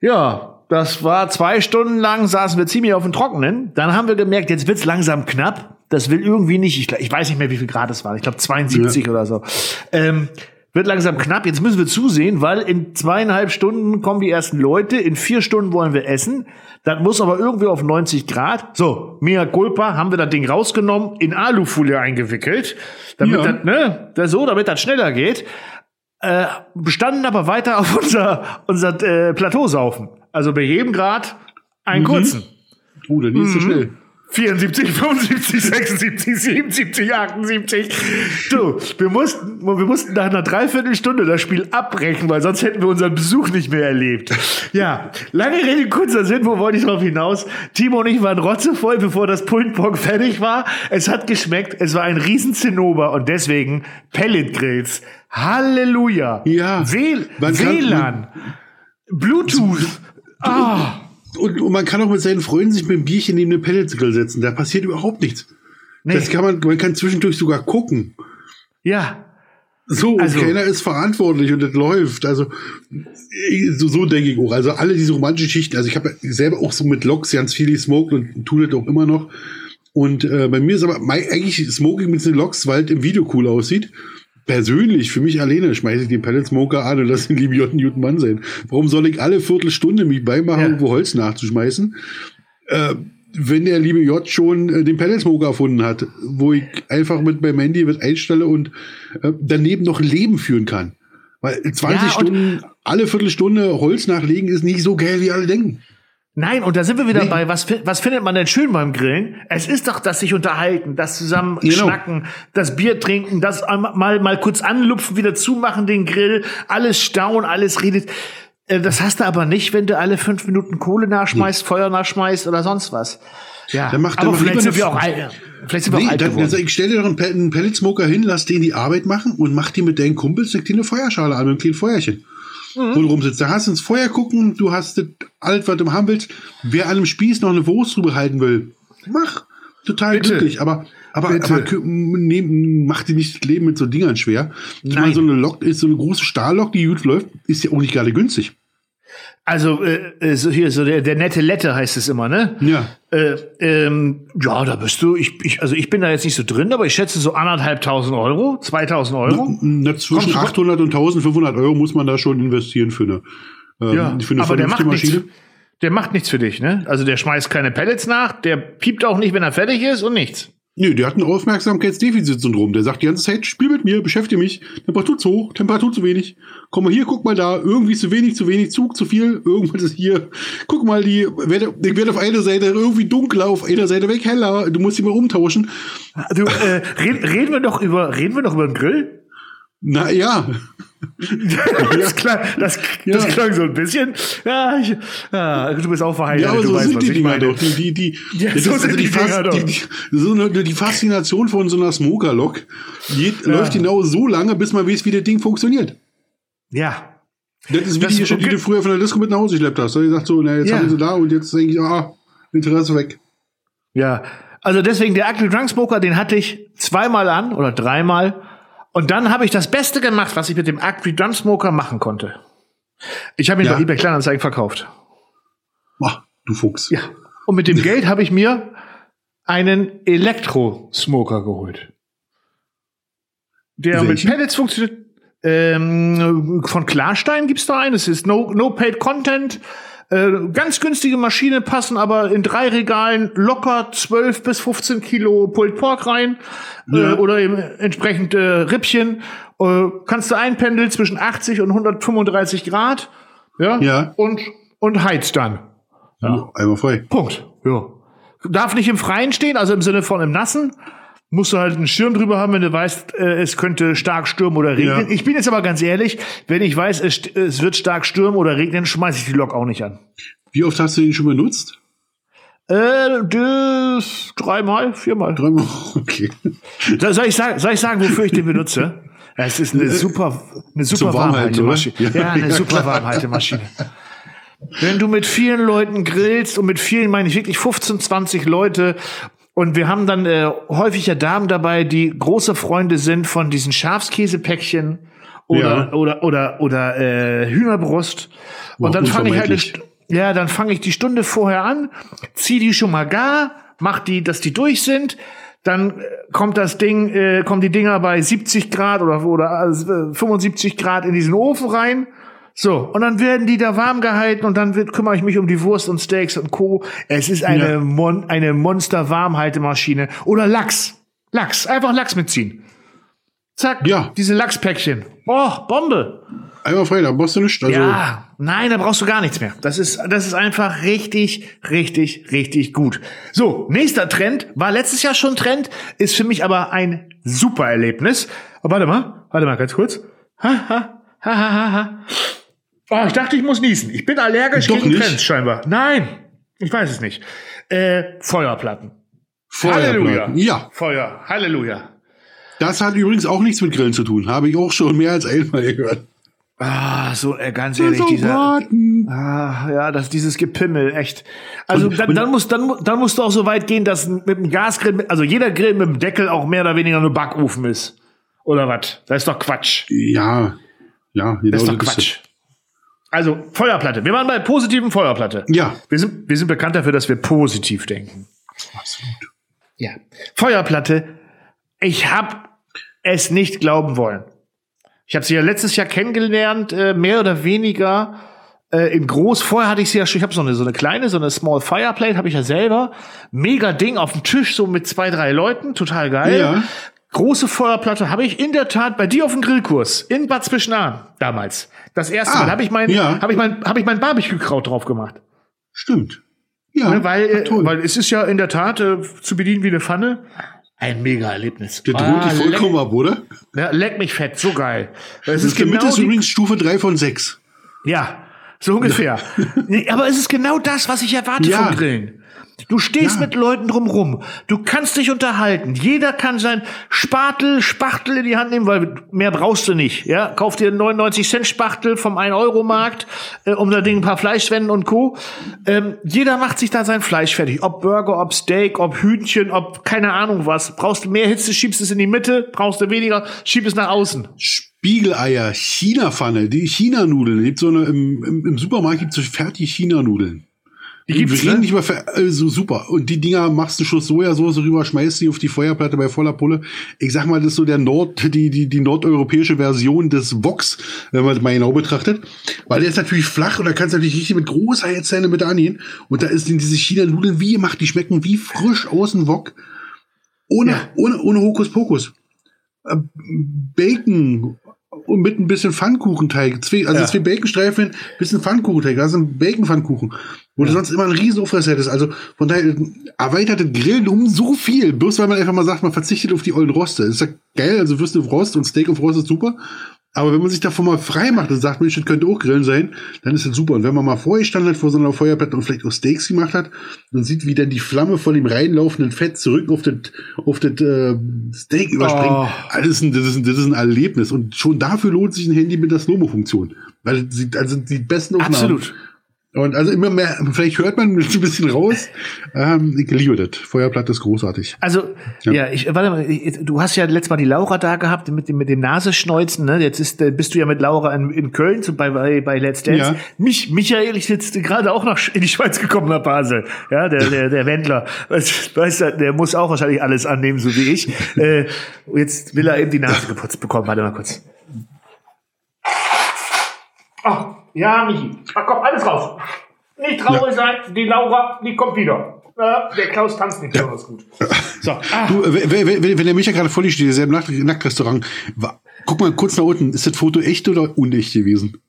Ja, das war zwei Stunden lang, saßen wir ziemlich auf dem Trockenen. Dann haben wir gemerkt, jetzt wird's langsam knapp. Das will irgendwie nicht, ich, ich weiß nicht mehr, wie viel Grad es war. Ich glaube 72 oder so. Ähm, wird langsam knapp. Jetzt müssen wir zusehen, weil in zweieinhalb Stunden kommen die ersten Leute. In vier Stunden wollen wir essen. Das muss aber irgendwie auf 90 Grad. So, mea culpa, haben wir das Ding rausgenommen, in Alufolie eingewickelt, damit Ja. das, ne, das so, damit das schneller geht. Äh, bestanden aber weiter auf unser, unser äh, Plateausaufen. Also bei jedem Grad einen kurzen. Oh, der nächste schnell. 74, 75, 76, 77, 78. Du, wir mussten, wir mussten nach einer Dreiviertelstunde das Spiel abbrechen, weil sonst hätten wir unseren Besuch nicht mehr erlebt. Ja, lange Rede, kurzer Sinn, wo wollte ich drauf hinaus? Timo und ich waren rotzevoll, bevor das Pultbock fertig war. Es hat geschmeckt, es war ein riesen Zinnober und deswegen Pelletgrills. Halleluja. Ja. Kann- WLAN. Bluetooth. Ah. Und, und man kann auch mit seinen Freunden sich mit einem Bierchen neben den Pelletsgrill setzen. Da passiert überhaupt nichts. Nee. Das kann man, man kann zwischendurch sogar gucken. Ja. So, Also- und keiner ist verantwortlich und das läuft. Also, so, so denke ich auch. Also, alle diese romantischen Geschichten. Also, ich habe selber auch so mit Loks ganz viel gesmoked und tue das auch immer noch. Und äh, bei mir ist aber mein, eigentlich Smoking mit den Loks, weil es im Video cool aussieht. Persönlich, für mich alleine, schmeiße ich den Pellet Smoker an und lasse den lieben J. Newton Mann sein. Warum soll ich alle Viertelstunde mich beimachen, Ja. irgendwo Holz nachzuschmeißen? Äh, wenn der liebe J schon äh, den Pellet Smoker erfunden hat, wo ich einfach mit meinem Handy was einstelle und äh, daneben noch ein Leben führen kann. Weil 20 Ja, und- Stunden, alle Viertelstunde Holz nachlegen ist nicht so geil, wie alle denken. Nein, und da sind wir wieder Nee. bei, was, was findet man denn schön beim Grillen? Es ist doch das sich unterhalten, das zusammen Genau. schnacken, das Bier trinken, das mal, mal kurz anlupfen, wieder zumachen, den Grill, alles staunen, alles redet. Äh, Das hast du aber nicht, wenn du alle fünf Minuten Kohle nachschmeißt, Feuer nachschmeißt oder sonst was. Ja, Dann mach- dann aber mach vielleicht sind wir auch alt, vielleicht sind wir Nee, auch alt dann, geworden. also ich stell dir doch einen, einen Pelletsmoker hin, lass den die Arbeit machen und mach die mit deinen Kumpels eine kleine Feuerschale an, mit einem kleinen Feuerchen. Mhm. Wo du rumsitzt. Da hast du ins Feuer gucken, du hast das alles, was du haben willst. Wer an einem Spieß noch eine Wurst drüber halten will, mach. Total Bitte. glücklich. Aber, aber, aber nehm, mach dir nicht das Leben mit so Dingern schwer. Ich Nein. meine, so eine Lok ist so eine große Stahllok, die gut läuft, ist ja auch nicht gerade günstig. Also äh, äh, so hier so der, der nette Lette heißt es immer, ne? Ja. Äh, ähm, ja, da bist du. Ich, ich, also ich bin da jetzt nicht so drin, aber ich schätze so anderthalbtausend Euro, 2000 Euro. Na, zwischen Komm, komm. 800 und 1500 Euro muss man da schon investieren für eine, ähm, Ja, für eine aber der macht vernünftige nichts. Der macht nichts für dich, ne? Also der schmeißt keine Pellets nach, der piept auch nicht, wenn er fertig ist und nichts. Nö, der hat ein Aufmerksamkeitsdefizitsyndrom. Der sagt die ganze Zeit, spiel mit mir, beschäftige mich. Temperatur zu hoch, Temperatur zu wenig. Komm mal hier, guck mal da. Irgendwie zu wenig, zu wenig, Zug zu viel. Irgendwas ist hier. Guck mal, die werde, ich werde auf einer Seite irgendwie dunkler, auf einer Seite weg heller. Du musst die mal umtauschen. Du, äh, red, reden wir doch über, reden wir doch über den Grill? Na ja. das, klang, das, Ja. das klang so ein bisschen. Ja, ich, ja du bist auch verheiratet, Ja, aber so weißt, sind die Dinger doch. Die, die, die, Ja, so sind die Fas- Dinger doch. die, die, so eine, die Faszination von so einer Smoker-Lok geht, läuft genau so lange, bis man weiß, wie das Ding funktioniert. Ja. Das ist wie Das- die, die okay. du früher von der Disco mit nach Hause geschleppt hast. Da gesagt so, na, jetzt Ja. haben sie da und jetzt denke ich, ah, Interesse weg. Ja. Also deswegen, der Ugly Drunk Smoker, den hatte ich zweimal an oder dreimal. Und dann habe ich das Beste gemacht, was ich mit dem Ugly Drunk Smoker machen konnte. Ich habe ihn Ja. bei eBay Kleinanzeigen verkauft. Ach, du Fuchs. Ja. Und mit dem Geld habe ich mir einen Elektro-Smoker geholt. Der Welchen? mit Pellets funktioniert. Ähm, von Klarstein gibt's da einen. Es ist No, no Paid Content. Äh, ganz günstige Maschine, passen aber in drei Regalen locker 12 bis 15 Kilo Pulled Pork rein. Ja. Äh, oder eben entsprechend äh, Rippchen. Äh, kannst du einpendeln zwischen 80 und 135 Grad. Ja. Ja. Und, und heizt dann. Ja. Einmal frei. Punkt. Ja. Darf nicht im Freien stehen, also im Sinne von im Nassen. Musst du halt einen Schirm drüber haben, wenn du weißt, äh, es könnte stark stürmen oder regnen. Ja. Ich bin jetzt aber ganz ehrlich, wenn ich weiß, es, es wird stark stürmen oder regnen, schmeiße ich die Lok auch nicht an. Wie oft hast du den schon benutzt? Äh, das dreimal, viermal. Dreimal. Okay. Soll, ich sagen, soll ich sagen, wofür ich den benutze? Es ist eine super, eine super Warmhaltemaschine. oder? Ja, eine Ja, super. Warmhaltemaschine. Wenn du mit vielen Leuten grillst und mit vielen meine ich wirklich 15, 20 Leute und wir haben dann äh, häufig ja Damen dabei, die große Freunde sind von diesen Schafskäsepäckchen oder Ja. oder oder oder äh, Hühnerbrust und Boah, dann fange ich halt ja, dann fange ich die Stunde vorher an, zieh die schon mal gar, mach die, dass die durch sind. Dann äh, kommt das Ding, äh, kommen die Dinger bei 70 Grad oder, oder äh, 75 Grad in diesen Ofen rein. So, und dann werden die da warm gehalten und dann wird, kümmere ich mich um die Wurst und Steaks und Co. Es ist eine, Ja. Mon eine Monster-Warmhaltemaschine. Oder Lachs. Lachs. Einfach Lachs mitziehen. Zack. Ja. Diese Lachspäckchen. Oh, Bombe. Einmal frei, da brauchst du nicht. Also, Ja, nein, da brauchst du gar nichts mehr. Das ist, das ist einfach richtig, richtig, richtig gut. So, nächster Trend, war letztes Jahr schon Trend, ist für mich aber ein super Erlebnis. Oh, warte mal, warte mal ganz kurz. Ha, ha, ha, ha, ha, ha. Oh, ich dachte, ich muss niesen. Ich bin allergisch Doch gegen nicht. Trends scheinbar. Nein, ich weiß es nicht. Äh, Feuerplatten. Feuerplatten. Halleluja. Ja, Feuer. Halleluja. das hat übrigens auch nichts mit Grillen zu tun. Habe ich auch schon mehr als einmal gehört. Ah, so, äh, ganz ehrlich, Also dieser, braten. Ah, ja, das dieses Gepimmel, echt. Also Und- dann, und- dann muss dann, dann musst du auch so weit gehen, dass mit dem Gasgrill, also jeder Grill mit dem Deckel auch mehr oder weniger nur Backofen ist. Oder was? Das ist doch Quatsch. Ja, ja, genau. Das ist doch Quatsch. Also Feuerplatte. Wir waren bei positiven Feuerplatte. Ja. Wir sind, wir sind bekannt dafür, dass wir positiv denken. Absolut. Ja. Feuerplatte. Ich habe es nicht glauben wollen. Ich habe sie ja letztes Jahr kennengelernt, äh, mehr oder weniger äh, in groß. Vorher hatte ich sie ja schon, ich habe so eine, so eine kleine, so eine Small Fireplate, habe ich ja selber. Mega Ding auf dem Tisch, so mit zwei, drei Leuten, total geil. Ja. Große Feuerplatte habe ich in der Tat bei dir auf dem Grillkurs in Bad Zwischenahn damals. Das erste Ah, Mal habe ich mein, ja. habe ich mein, habe ich mein Barbecue-Kraut drauf gemacht. Stimmt. Ja, Ne, weil, ah, äh, weil es ist ja in der Tat äh, zu bedienen wie eine Pfanne. Ein Mega-Erlebnis. Der droht Ah, dich vollkommen ab, oder? Leck, ja, leck mich fett, so geil. Es Das ist genau ist die, übrigens Stufe 3 von 6. Ja, so ungefähr. nee, aber es ist genau das, was ich erwarte Ja. vom Grillen. Du stehst Ja. mit Leuten drumrum. Du kannst dich unterhalten. Jeder kann sein Spatel, Spachtel in die Hand nehmen, weil mehr brauchst du nicht. Ja, kauf dir einen 99 Cent Spachtel vom 1 Euro Markt, äh, um da Ding ein paar Fleischwänden und Co. Ähm, jeder macht sich da sein Fleisch fertig. Ob Burger, ob Steak, ob Hühnchen, ob keine Ahnung was. Brauchst du mehr Hitze, schiebst es in die Mitte. Brauchst du weniger, schieb es nach außen. Spiegeleier, China-Pfanne, die China-Nudeln. Gibt so eine, im, im, Im Supermarkt gibt es so fertige China-Nudeln. Die gibt's, wir reden ne? nicht über Ver- also super. Und die Dinger machst du Schuss Sojasauce rüber, schmeißt die auf die Feuerplatte bei voller Pulle. Ich sag mal, das ist so der Nord, die, die, die nordeuropäische Version des Woks, wenn man das mal genau betrachtet. Weil der ist natürlich flach und da kannst du natürlich richtig mit großer Hitze mit angehen. Und da ist in diese China-Nudeln wie gemacht, die schmecken wie frisch aus dem Wok. Ohne, Ja. ohne, ohne Hokuspokus. Äh, Bacon und mit ein bisschen Pfannkuchenteig. Zwei, also Ja. zwei Baconstreifen, bisschen Pfannkuchenteig. Das ist ein Bacon-Pfannkuchen. Wo du sonst immer einen riesen Aufriss hättest. Also von daher erweiterte Grillen um so viel. Bloß weil man einfach mal sagt, man verzichtet auf die ollen Roste. Das ist ja geil. Also Würste auf Rost und Steak auf Rost ist super. Aber wenn man sich davon mal frei macht und sagt, Mensch, das könnte auch Grillen sein, dann ist das super. Und wenn man mal vorher stand hat vor so einer Feuerplatte und vielleicht auch Steaks gemacht hat und sieht, wie dann die Flamme von dem reinlaufenden Fett zurück auf das, auf das äh, Steak überspringt, Oh. das, ist ein, das, ist ein, das ist ein Erlebnis. Und schon dafür lohnt sich ein Handy mit der Slow-Mo-Funktion. Weil es sieht, also die besten Aufnahmen. Absolut. Und also immer mehr, vielleicht hört man ein bisschen raus. Ähm, ich liebe das. Feuerplatte ist großartig. Also, ja, Ja. ich, warte mal, ich, du hast ja letztes Mal die Laura da gehabt mit dem, mit dem Nasenschneuzen, ne? Jetzt ist, äh, bist du ja mit Laura in, in Köln so bei, bei, bei Let's Dance. Ja. Mich, Michael ist jetzt gerade auch nach Sch- in die Schweiz gekommen nach Basel. Ja, der, der, der Wendler. Weißt, du, der muss auch wahrscheinlich alles annehmen, so wie ich. äh, jetzt will er eben die Nase geputzt bekommen. Warte mal kurz. Ach, ja, Michi. Ach komm, alles raus. Nicht traurig sein, die Laura, die kommt wieder. Äh, der Klaus tanzt nicht besonders gut. So, ah. Du, wenn, wenn, der Micha gerade vor dir steht, der ist ja im Nacht Nacktrestaurant. Guck mal kurz nach unten. Ist das Foto echt oder unecht gewesen?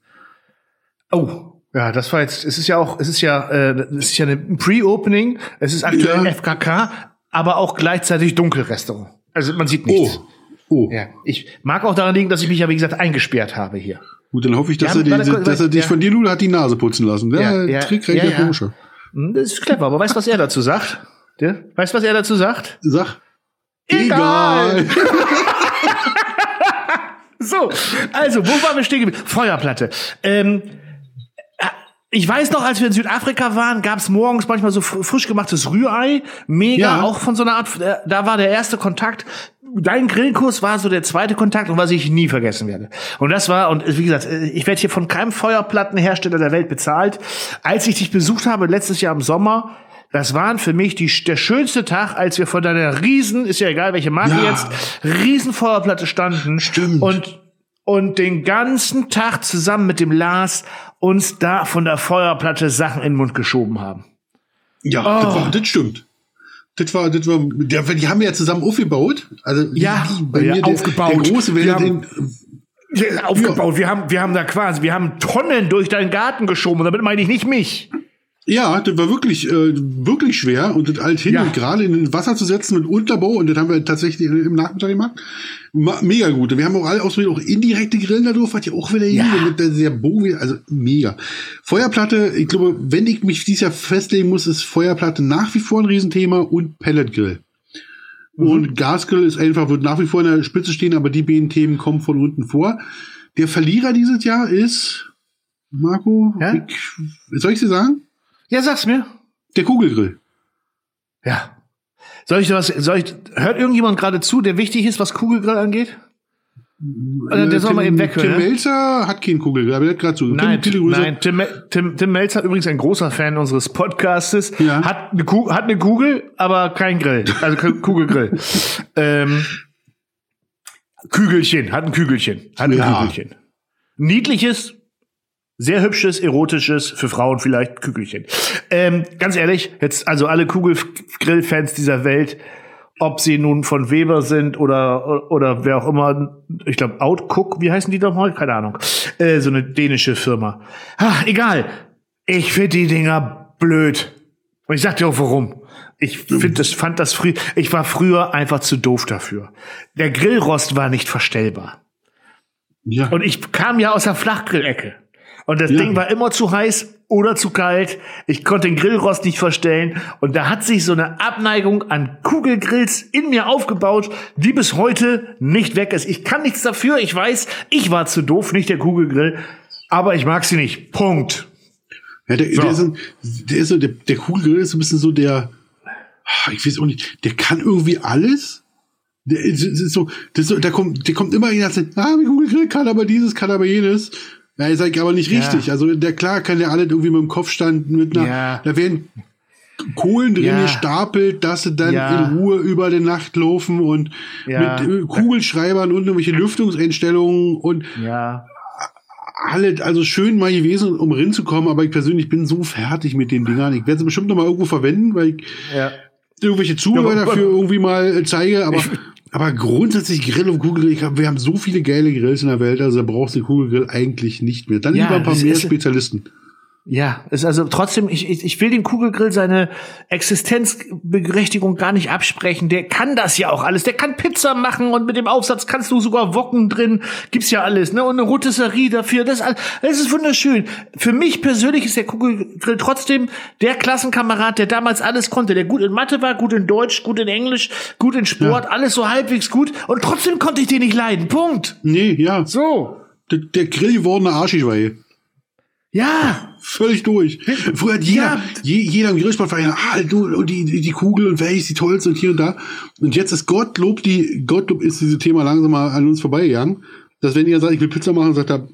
Oh, ja, das war jetzt, es ist ja auch, es ist ja, äh, es ist ja ein Pre-Opening, es ist aktuell Ja. FKK, aber auch gleichzeitig Dunkelrestaurant. Also man sieht nichts. Oh. Oh. Ja. Ich mag auch daran liegen, dass ich mich ja, wie gesagt, eingesperrt habe hier. Gut, dann hoffe ich, dass, er, die, dass er dich ja. von dir nur hat die Nase putzen lassen. Ja, Ja, ja, trickreicher ja, ja. Bursche. Hm, Das ist clever, aber weißt du, was er dazu sagt? Der? Weißt du, was er dazu sagt? Sag. Egal. So, also, wo waren wir stehen geblieben? Feuerplatte. Ähm, äh, ich weiß noch, als wir in Südafrika waren, gab es morgens manchmal so fr- frisch gemachtes Rührei. Mega, Ja. auch von so einer Art, äh, da war der erste Kontakt. Dein Grillkurs war so der zweite Kontakt und was ich nie vergessen werde. Und das war, und wie gesagt, äh, ich werde hier von keinem Feuerplattenhersteller der Welt bezahlt. Als ich dich besucht habe, letztes Jahr im Sommer, das waren für mich die, der schönste Tag, als wir vor deiner riesen, ist ja egal welche Marke Ja. jetzt, riesen Feuerplatte standen. Stimmt. Und, und den ganzen Tag zusammen mit dem Lars uns da von der Feuerplatte Sachen in den Mund geschoben haben. Ja, Oh. das, war, das stimmt. Das war, das war, der, die haben wir ja zusammen aufgebaut. Also, Ja, die, bei ja, mir der, aufgebaut. der große Wir haben- Ja, Aufgebaut. Wir haben, wir haben da quasi, wir haben Tonnen durch deinen Garten geschoben. Und damit meine ich nicht mich. Ja, das war wirklich, äh, wirklich schwer und das alt hin Ja. und gerade in das Wasser zu setzen mit Unterbau und das haben wir tatsächlich im Nachmittag gemacht. Ma mega gut. Wir haben auch alle ausprobiert, auch indirekte Grillen da drauf, hat ja auch wieder Ja. hier mit der sehr Bogen, also mega. Feuerplatte, ich glaube, wenn ich mich dieses Jahr festlegen muss, ist Feuerplatte nach wie vor ein Riesenthema und Pelletgrill. Mhm. Und Gasgrill ist einfach, wird nach wie vor in der Spitze stehen, aber die beiden Themen kommen von unten vor. Der Verlierer dieses Jahr ist, Marco, Ja? ich, soll ich dir sagen? Ja, sag's mir. Der Kugelgrill. Ja. Soll ich was, soll ich, hört irgendjemand gerade zu, der wichtig ist, was Kugelgrill angeht? Oder der soll mal eben weghören, Tim ne? Melzer hat keinen Kugelgrill, aber der hat gerade zu. Nein, Tim, nein Tim, Tim, Tim Melzer, übrigens ein großer Fan unseres Podcastes, Ja. hat, eine Ku- hat eine Kugel, aber kein Grill. Also Kugelgrill. ähm, Kügelchen, hat ein Kügelchen. Hat ein Ja. Kügelchen. Niedliches, sehr hübsches, erotisches, für Frauen vielleicht Kügelchen. Ähm, ganz ehrlich, jetzt also alle Kugelgrill-Fans dieser Welt, ob sie nun von Weber sind oder oder wer auch immer, ich glaube Outcook, wie heißen die nochmal? Keine Ahnung. Äh, so eine dänische Firma. Ach, egal. Ich finde die Dinger blöd. Und ich sag dir auch warum. Ich find das, fand das früh, ich war früher einfach zu doof dafür. Der Grillrost war nicht verstellbar. Ja. Und ich kam ja aus der Flachgrillecke. Und das Ja. Ding war immer zu heiß oder zu kalt. Ich konnte den Grillrost nicht verstellen. Und da hat sich so eine Abneigung an Kugelgrills in mir aufgebaut, die bis heute nicht weg ist. Ich kann nichts dafür. Ich weiß, ich war zu doof, nicht der Kugelgrill. Aber ich mag sie nicht. Punkt. ja der, So. der, ist ein, der ist so, der, der Kugelgrill ist so ein bisschen so der, ah, ich weiß auch nicht, der kann irgendwie alles. Der ist, so, das ist so, der kommt, der kommt immer hin und sagt, ah, mein Kugelgrill kann aber dieses, kann aber jenes. Ja, ich sag aber nicht Ja. richtig. Also, der klar kann der alles irgendwie mit dem Kopfstand mit einer, Ja. da werden Kohlen drin Ja. gestapelt, dass sie dann Ja. in Ruhe über die Nacht laufen und Ja. mit äh, Kugelschreibern und irgendwelche Lüftungseinstellungen und Ja. alles, also schön mal gewesen, um rinzukommen, aber ich persönlich bin so fertig mit den Dingern. Ich werde sie bestimmt noch mal irgendwo verwenden, weil ich Ja. irgendwelche Zubehör Ja, dafür irgendwie mal äh, zeige, aber, aber grundsätzlich Grill und Kugelgrill, ich hab, wir haben so viele geile Grills in der Welt, also da brauchst du den Kugelgrill eigentlich nicht mehr. Dann Ja, lieber ein paar mehr ist- Spezialisten. Ja, ist also trotzdem, ich, ich, will dem Kugelgrill seine Existenzberechtigung gar nicht absprechen. Der kann das ja auch alles. Der kann Pizza machen und mit dem Aufsatz kannst du sogar Wocken drin. Gibt's ja alles, ne? Und eine Rotisserie dafür. Das, das ist wunderschön. Für mich persönlich ist der Kugelgrill trotzdem der Klassenkamerad, der damals alles konnte. Der gut in Mathe war, gut in Deutsch, gut in Englisch, gut in Sport, alles so halbwegs gut. Und trotzdem konnte ich den nicht leiden. Punkt. Nee, ja. So. Der, der Grill gewordene Arschgeweih. Ja. Völlig durch. Früher hat jeder, Ja. je, jeder im Grillsportverein, ah, du, und die, die, Kugel und welches die tollste und hier und da. Und jetzt ist Gottlob die, Gottlob ist dieses Thema langsam mal an uns vorbeigegangen. Dass wenn ihr sagt, ich will Pizza machen, sagt er,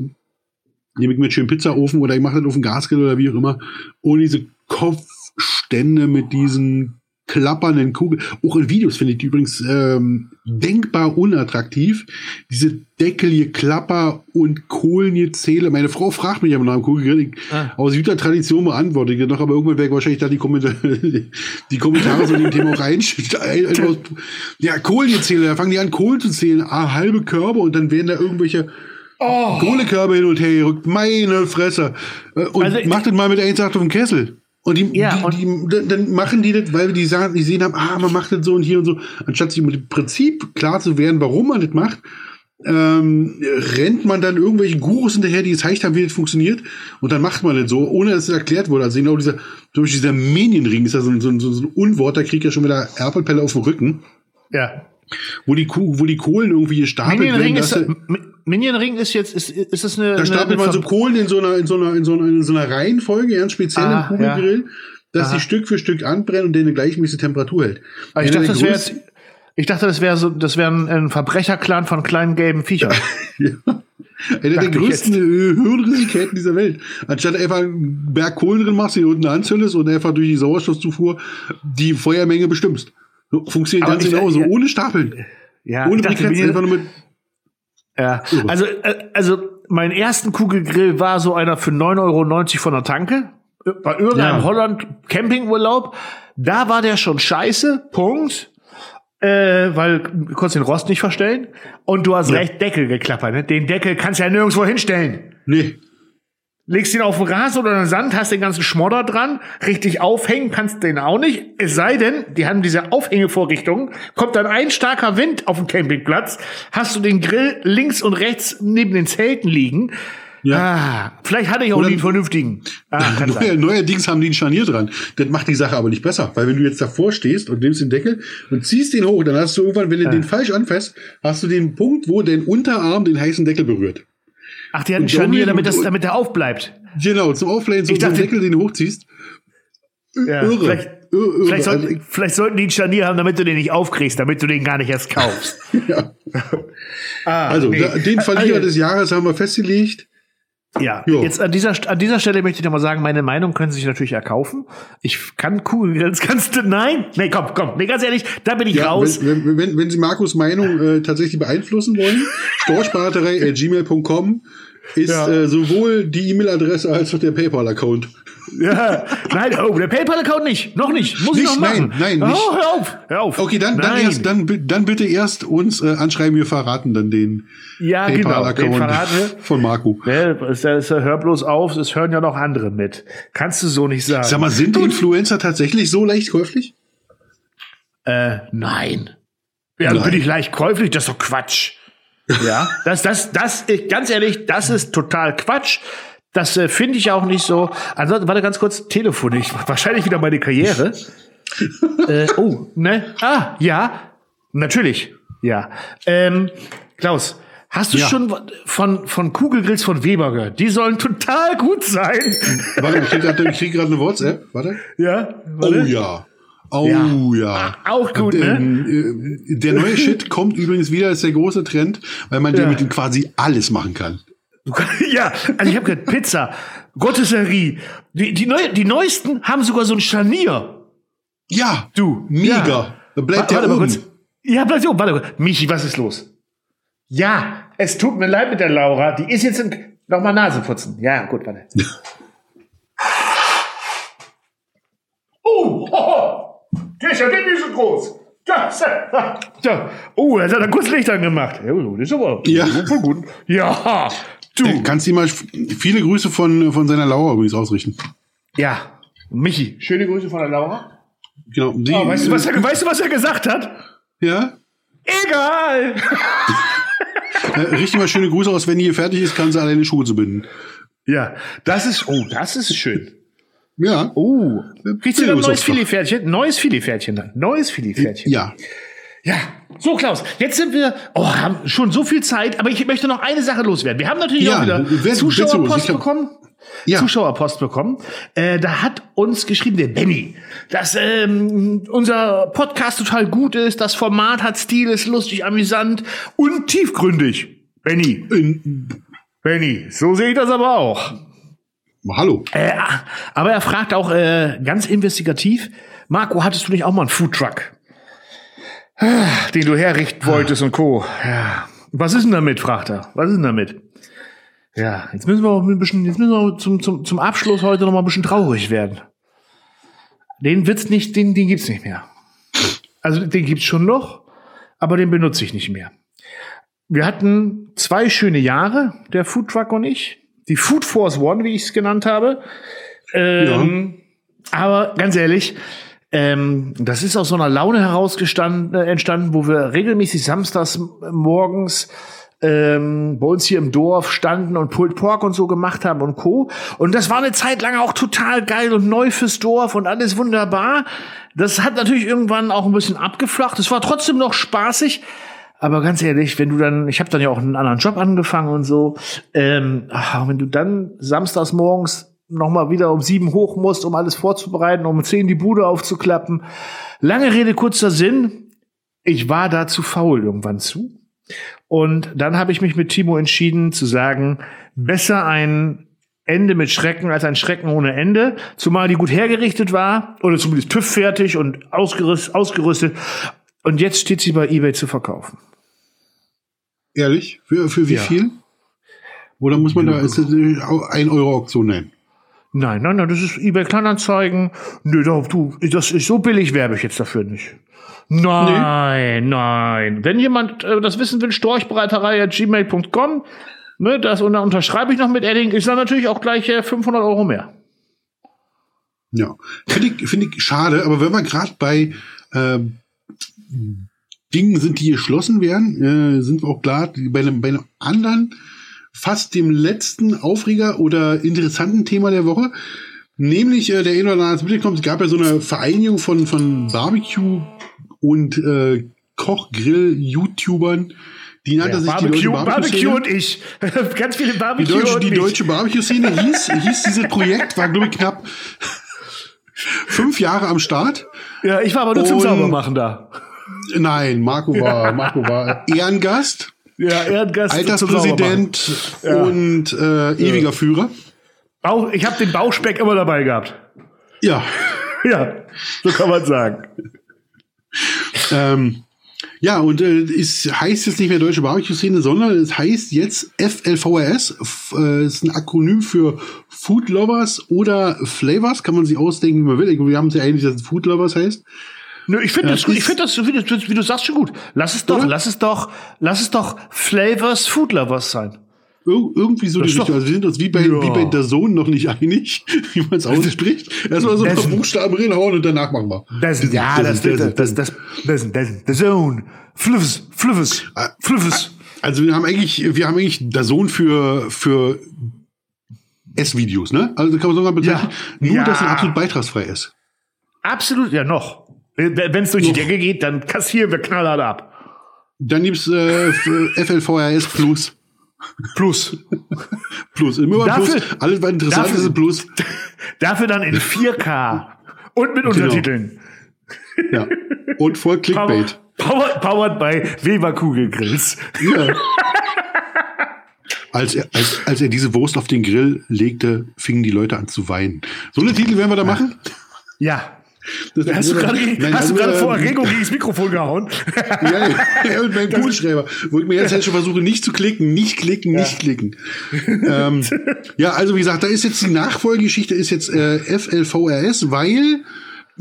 nehme ich mir einen schönen Pizzaofen oder ich mache das auf den Gasgrill oder wie auch immer. Und diese Kopfstände mit diesen klappernden Kugeln. Auch in Videos finde ich die übrigens ähm, denkbar unattraktiv. Diese Deckel, Klapper und Kohlengezähle. Meine Frau fragt mich immer nach dem Kugelgrill. Ah. Aus Südtradition beantworte ich noch, aber irgendwann werde ich wahrscheinlich da die, Kommentare, die Kommentare zu dem Thema auch reinstellen. Ja, Kohlengezähle, da fangen die an, Kohl zu zählen. Ah, halbe Körbe und dann werden da irgendwelche Oh. Kohlekörbe hin und her gerückt. Meine Fresse. Äh, Und Also, macht das mal mit 1,8 auf dem Kessel. Und die, Ja, die, und- die, dann- machen die das, weil die sagen, die sehen haben, ah, man macht das so und hier und so, anstatt sich mit dem Prinzip klar zu werden, warum man das macht, ähm, rennt man dann irgendwelche Gurus hinterher, die gezeigt haben, wie das funktioniert, und dann macht man das so, ohne dass es erklärt wurde. Also genau dieser, zum Beispiel dieser Minion-Ring ist ja so, ein- so, so ein Unwort, da kriegt ja schon wieder Erpelpelle auf den Rücken, Ja. Wo die, Kuh- wo die Kohlen irgendwie gestapelt Minion Ring werden. ist, dass du- Mi- Minion Ring ist jetzt, ist, ist das eine, Da eine, stapelt man so Kohlen in so einer, in so einer, in so einer, in so einer Reihenfolge, ganz speziell Ah, im Kugelgrill, dass Aha. die Stück für Stück anbrennen und der eine gleichmäßige Temperatur hält. Ah, ich dachte, das wäre jetzt, ich dachte, das wäre so, das wäre ein, ein Verbrecherclan von kleinen gelben Viechern. Ja. Einer der größten äh, Hirnrisiken dieser Welt. Anstatt einfach einen Berg Kohlen drin machst, die unten anzündest und einfach durch die Sauerstoffzufuhr die Feuermenge bestimmst. So funktioniert ganz genauso, ja. ohne Stapeln. Ja, ohne Briketts, einfach nur mit. Ja, Irre. also, äh, also mein ersten Kugelgrill war so einer für 9,90 Euro von der Tanke. Bei irgendeinem Ja. Holland Campingurlaub. Da war der schon scheiße. Punkt. Äh, weil du konntest den Rost nicht verstellen. Und du hast Ja. recht, Deckel geklappert. Ne? Den Deckel kannst du ja nirgendwo hinstellen. Nee. Legst ihn auf den Rasen oder den Sand, hast den ganzen Schmodder dran, richtig aufhängen kannst den auch nicht. Es sei denn, die haben diese Aufhängevorrichtungen, kommt dann ein starker Wind auf dem Campingplatz, hast du den Grill links und rechts neben den Zelten liegen. Ja. Ah, vielleicht hatte ich auch Oder- einen vernünftigen. Ah, Neuer, neuerdings haben die ein Scharnier dran. Das macht die Sache aber nicht besser. Weil wenn du jetzt davor stehst und nimmst den Deckel und ziehst den hoch, dann hast du irgendwann, wenn du den falsch anfasst, hast du den Punkt, wo dein Unterarm den heißen Deckel berührt. Ach, die hatten Und Scharnier, damit, das, damit der aufbleibt. Genau, zum Aufblähen, so Ich so einen dachte- Deckel, den du hochziehst. Ja, Irre. Vielleicht, Irre, vielleicht, Also sollten, vielleicht sollten die ein Scharnier haben, damit du den nicht aufkriegst, damit du den gar nicht erst kaufst. ja. Ah, Also, nee. da, den Verlierer Also- des Jahres haben wir festgelegt. Ja, Jo. jetzt an dieser, an dieser Stelle möchte ich noch mal sagen, meine Meinung können Sie sich natürlich erkaufen. Ich kann Kugelgrills, kannst du, nein? Nee, komm, komm, nee, ganz ehrlich, da bin ich Ja, raus. wenn, wenn, wenn, Sie Markus Meinung äh, tatsächlich beeinflussen wollen, storchbaraterei.gmail.com ist Ja. äh, sowohl die E-Mail-Adresse als auch der PayPal-Account. Ja, nein, oh, der PayPal-Account nicht, noch nicht, muss ich Nicht? noch machen. Nein, nein, nicht. Oh, hör auf, hör auf. Okay, dann, dann, Nein. erst, dann, dann bitte erst uns äh, anschreiben, wir verraten dann den Ja, genau, PayPal-Account wir. von Marco. Ja, es, es, hör bloß auf, es hören ja noch andere mit. Kannst du so nicht sagen. Sag mal, sind Influencer tatsächlich so leicht käuflich? Äh, nein. Ja, Nein. bin ich leicht käuflich? Das ist doch Quatsch. Ja, das, das, das, ich, ganz ehrlich, das ist total Quatsch. Das äh, finde ich auch nicht so. Ansonsten, warte ganz kurz, Telefon. Ich wahrscheinlich wieder meine Karriere. äh, oh, ne? Ah, ja, natürlich, ja. Ähm, Klaus, hast du Ja. schon von von Kugelgrills von Weber gehört? Die sollen total gut sein. Warte, ich krieg gerade eine WhatsApp. Warte. ja. Oh warte. ja. Oh ja. Auch gut, ne? Ähm, äh, Der neue Shit kommt übrigens wieder, ist der große Trend, weil man Ja. damit quasi alles machen kann. Ja, also ich habe gehört, Pizza, Rotisserie. Die, die, neu, die neuesten haben sogar so ein Scharnier. Ja, Du. mega. Ja. Da bleibt Warte, der warte mal oben. kurz. Ja, bleib oben. Warte kurz. Michi, was ist los? Ja, es tut mir leid mit der Laura. Die ist jetzt im... Nochmal Nase putzen. Ja, gut, warte. oh, hoho. Der ist ja nicht so groß. Das, ja. Oh, er hat da kurz Licht angemacht. Ja, das ist aber Ja. voll gut. Ja, du. Äh, Kannst ihm mal viele Grüße von, von seiner Laura übrigens ausrichten. Ja, Michi, schöne Grüße von der Laura. Genau. Die, Oh, weißt, du, was er, weißt du, was er gesagt hat? Ja? Egal. Äh, richte mal schöne Grüße aus, wenn die hier fertig ist, kann sie alleine Schuhe zu binden. Ja, das ist, oh, das ist schön. Ja. Oh, kriegst du ein neues. Filetpferdchen? Neues Filetpferdchen dann. Neues Filetpferdchen. Ja. Ja. So, Klaus, jetzt sind wir, oh, haben schon so viel Zeit, aber ich möchte noch eine Sache loswerden. Wir haben natürlich Ja, auch wieder wer- Zuschauerpost glaub- bekommen. Ja. Zuschauerpost bekommen. Äh, da hat uns geschrieben, der Benny, dass ähm, unser Podcast total gut ist, das Format hat Stil, ist lustig, amüsant und tiefgründig. Benny, In, Benny, so sehe ich das aber auch. Hallo. Äh, aber er fragt auch äh, ganz investigativ, Marco, hattest du nicht auch mal einen Foodtruck? Ah, Den du herrichten wolltest und Co. Ja. Was ist denn damit, fragt er. Was ist denn damit? Ja, jetzt müssen wir auch ein bisschen, jetzt müssen wir zum, zum, zum Abschluss heute noch mal ein bisschen traurig werden. Den wird's nicht, den, den gibt's nicht mehr. Also den gibt's schon noch, aber den benutze ich nicht mehr. Wir hatten zwei schöne Jahre, der Foodtruck und ich. Die Food Force One, wie ich es genannt habe. Ähm, Aber ganz ehrlich, ähm, das ist aus so einer Laune herausgestanden, äh, entstanden, wo wir regelmäßig samstags morgens ähm, bei uns hier im Dorf standen und Pulled Pork und so gemacht haben und Co. Und das war eine Zeit lang auch total geil und neu fürs Dorf und alles wunderbar. Das hat natürlich irgendwann auch ein bisschen abgeflacht. Es war trotzdem noch spaßig. Aber ganz ehrlich, wenn du dann, ich habe dann ja auch einen anderen Job angefangen und so, ähm, ach, wenn du dann samstags morgens noch mal wieder um sieben hoch musst, um alles vorzubereiten, um zehn die Bude aufzuklappen. Lange Rede, kurzer Sinn. Ich war da zu faul irgendwann zu. Und dann habe ich mich mit Timo entschieden zu sagen, besser ein Ende mit Schrecken als ein Schrecken ohne Ende, zumal die gut hergerichtet war oder zumindest TÜV fertig und ausgerüstet. Und jetzt steht sie bei eBay zu verkaufen. Ehrlich? Für, für wie ja. viel? Oder muss man da ist ein Euro Auktion nennen? Nein, nein, nein, das ist eBay Kleinanzeigen. Nö, du, das ist so billig werbe ich jetzt dafür nicht. Nein, nee. nein. Wenn jemand äh, das wissen will, storchbreiterei.gmail.com, ne, das und dann unterschreibe ich noch mit Edding, ist dann natürlich auch gleich äh, 500 Euro mehr. Ja, finde ich, finde ich schade, aber wenn wir gerade bei äh, Dingen sind, die geschlossen werden, äh, sind wir auch klar, bei einem, bei einem anderen, fast dem letzten Aufreger oder interessanten Thema der Woche, nämlich äh, der eine oder andere mitbekommt, es gab ja so eine Vereinigung von, von Barbecue und äh, Kochgrill-YouTubern, die nannte ja, sich Barbecue, die deutsche Barbecue, Barbecue und ich. Ganz viele Barbecue die deutsche, und Die deutsche Barbecue-Szene hieß, hieß dieses Projekt, war glaube ich knapp fünf Jahre am Start. Ja, ich war aber nur und, zum Saubermachen da. Nein, Marco war, Marco war Ehrengast. Ja, Ehrengast. Alterspräsident ja. und äh, ewiger ja. Führer. Bauch, ich habe den Bauchspeck immer dabei gehabt. Ja. ja, so kann man sagen. ähm, ja, und äh, es heißt jetzt nicht mehr Deutsche Barbecue-Szene, sondern es heißt jetzt FLVRS. F äh, ist ein Akronym für Food Lovers oder Flavors. Kann man sich ausdenken, wie man will. Wir haben es ja eigentlich, dass es Food Lovers heißt. Nö, ich finde das gut. Ich finde das, wie du, wie du sagst, schon gut. Lass es doch, lass es doch, lass es doch Flavors Food Lovers sein. Ir irgendwie so die Richtung. Also wir sind uns wie bei, ja. wie bei der Sohn noch nicht einig, wie man es ausspricht. Erstmal so ein paar Buchstaben reinhauen und danach machen wir. Das, ja, das, das, das, das, das, das, das, der Sohn. Fluffes, Fluffes, ah, Fluffes. Also wir haben eigentlich, wir haben eigentlich der Sohn für, für S-Videos, ne? Also kann man sogar bezeichnen, ja. nur, ja. dass er absolut beitragsfrei ist. Absolut, ja, noch. Wenn es durch die Decke geht, dann kassieren wir knallhart ab. Dann gibt's äh, FLVRS Plus. Plus. plus. Immer dafür, Plus. Alles, was interessant dafür, ist, ein Plus. Dafür dann in 4K. Und mit genau. Untertiteln. Ja. Und voll Clickbait. Powered, powered by Weber Kugelgrills. Ja. Als er, als, als er diese Wurst auf den Grill legte, fingen die Leute an zu weinen. So eine Titel werden wir da machen? Ja. Das hast du gerade vor Erregung gegen das Mikrofon gehauen? ja, ja, und beim Kugelschreiber, wo ich mir jetzt halt schon versuche, nicht zu klicken, nicht klicken, nicht ja. klicken. ähm, ja, also wie gesagt, da ist jetzt die Nachfolgegeschichte, ist jetzt äh, FLVRS, weil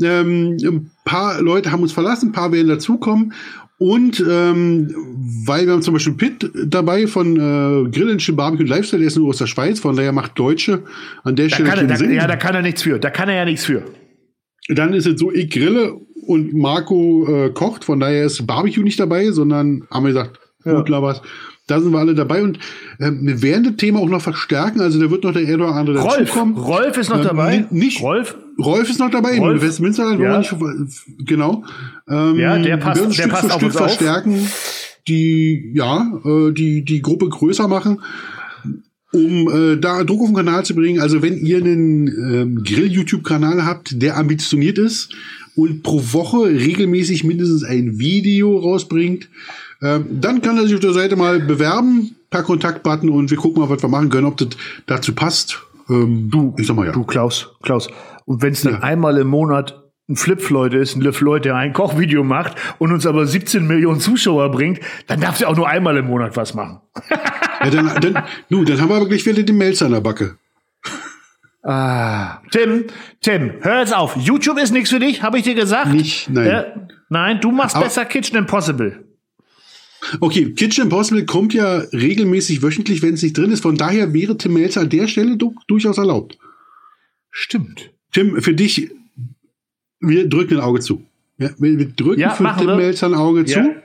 ähm, ein paar Leute haben uns verlassen, ein paar werden dazukommen. Und ähm, weil wir haben zum Beispiel Pitt dabei von äh, Grill Barbecue Lifestyle, der ist nur aus der Schweiz, von daher macht Deutsche an der da Stelle kann er, da, Sinn. Ja, da kann er nichts für. Da kann er ja nichts für. Dann ist es so, ich grille und Marco äh, kocht, von daher ist Barbecue nicht dabei, sondern haben wir gesagt, ja. gut, was. Da sind wir alle dabei und äh, wir werden das Thema auch noch verstärken. Also da wird noch der eine oder andere Rolf, dazukommen. Rolf ist noch ähm, dabei. Nicht Rolf. Rolf ist noch dabei Rolf. in Westminster. Ja. Nicht, genau. Ähm, ja, der passt. Der Stück passt für Stück verstärken, die ja äh, die die Gruppe größer machen um äh, da Druck auf den Kanal zu bringen. Also wenn ihr einen ähm, Grill-YouTube-Kanal habt, der ambitioniert ist und pro Woche regelmäßig mindestens ein Video rausbringt, ähm, dann kann er sich auf der Seite mal bewerben per Kontaktbutton und wir gucken mal, was wir machen können, ob das dazu passt. Ähm, du, ich sag mal ja. Du, Klaus, Klaus. Und wenn es dann ja. einmal im Monat ein Flip-Floyd ist, ein Floyd, der ein Kochvideo macht und uns aber 17 Millionen Zuschauer bringt, dann darf er auch nur einmal im Monat was machen. Ja, dann, dann, nu, dann haben wir aber gleich wieder den Melzer an der Backe. Ah, Tim, Tim, hör jetzt auf. YouTube ist nichts für dich, habe ich dir gesagt. Nicht, nein. Äh, nein, du machst aber, besser Kitchen Impossible. Okay, Kitchen Impossible kommt ja regelmäßig wöchentlich, wenn es nicht drin ist. Von daher wäre Tim Melzer an der Stelle du, durchaus erlaubt. Stimmt. Tim für dich, wir drücken ein Auge zu. Ja, wir, drücken Ja, für Tim wir. Melzer ein Auge Ja. zu.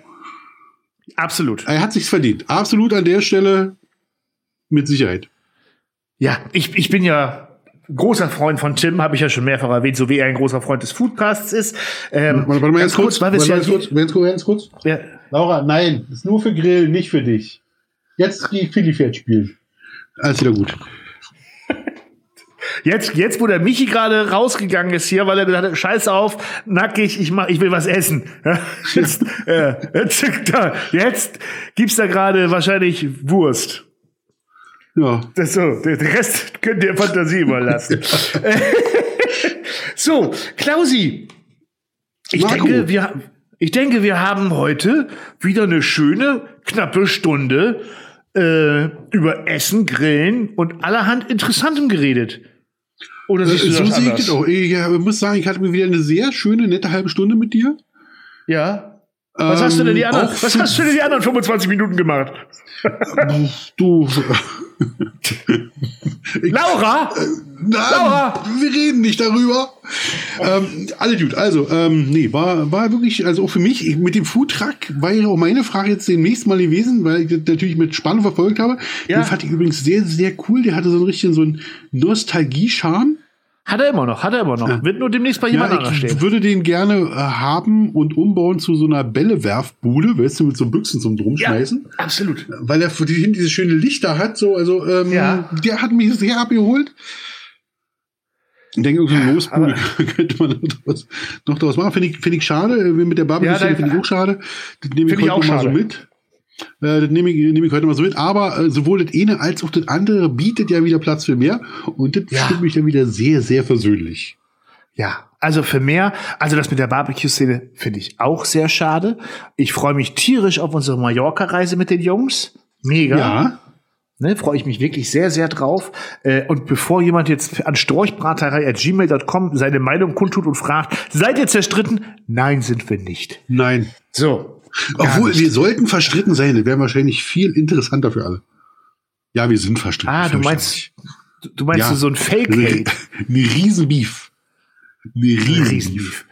Absolut. Er hat sich's verdient. Absolut an der Stelle mit Sicherheit. Ja, ich, ich bin ja großer Freund von Tim, habe ich ja schon mehrfach erwähnt, so wie er ein großer Freund des Foodcasts ist. Ähm, Warte, warte mal ganz kurz. es Warte ja mal ganz kurz. Ganz kurz, ganz kurz. ja, Laura, nein, ist nur für Grill, nicht für dich. Jetzt die Philly-Pferd spielen. Alles wieder gut. Jetzt, jetzt, wo der Michi gerade rausgegangen ist hier, weil er gesagt hat, scheiß auf, nackig, ich mach, ich will was essen. Jetzt, äh, jetzt, gibt's da gerade wahrscheinlich Wurst. Ja. Das so, der der Rest könnt ihr Fantasie überlassen. so, Klausi. Ich Marco. denke, wir, ich denke, wir haben heute wieder eine schöne, knappe Stunde äh, über Essen, Grillen und allerhand Interessantem geredet. Oder siehst du so das sehe ich das auch. Ich muss sagen, ich hatte mir wieder eine sehr schöne, nette halbe Stunde mit dir. Ja. Was hast du denn die Ähm, anderen? Was hast du denn die anderen 25 Minuten gemacht? Du. Laura! Nein, Laura! wir reden nicht darüber. ähm, alle gut. Also, ähm, nee, war, war wirklich, also auch für mich, ich, mit dem Foodtruck war ja auch meine Frage jetzt demnächst mal gewesen, weil ich das natürlich mit Spannung verfolgt habe. Ja. Den fand ich übrigens sehr, sehr cool. Der hatte so einen richtigen, so einen Nostalgie-Charme. Hat er immer noch, hat er immer noch. Wird nur demnächst bei jemand Ja, anderem ich stehen. würde den gerne äh, haben und umbauen zu so einer Bällewerfbude, weißt du, mit so Büchsen zum Drumschmeißen. absolut. Weil er für die hinten diese schöne Lichter hat, so, also, ähm, Ja. der hat mich sehr abgeholt. Ich denke, so eine Losbude könnte man noch draus machen. Finde ich, finde ich schade. Äh, Mit der Barbecue Ja, finde ich auch schade. Das nehme ich ich heute auch noch mal so schade. mit. Äh, das nehme ich, nehme ich heute mal so mit. Aber äh, sowohl das eine als auch das andere bietet ja wieder Platz für mehr. Und das Ja. stimmt mich dann wieder sehr, sehr versöhnlich. Ja, also für mehr, also das mit der Barbecue-Szene finde ich auch sehr schade. Ich freue mich tierisch auf unsere Mallorca-Reise mit den Jungs. Mega. Ja. Ne, freue ich mich wirklich sehr, sehr drauf. Äh, und bevor jemand jetzt an storchbraterei.gmail.com seine Meinung kundtut und fragt, seid ihr zerstritten? Nein, sind wir nicht. Nein. So. Obwohl, nicht. wir sollten verstritten sein. Das wäre wahrscheinlich viel interessanter für alle. Ja, wir sind verstritten. Ah, du meinst, du- meinst Ja. so ein Fake-Hate. Eine Riesenbeef. Eine Riesenbeef. Riesenbeef.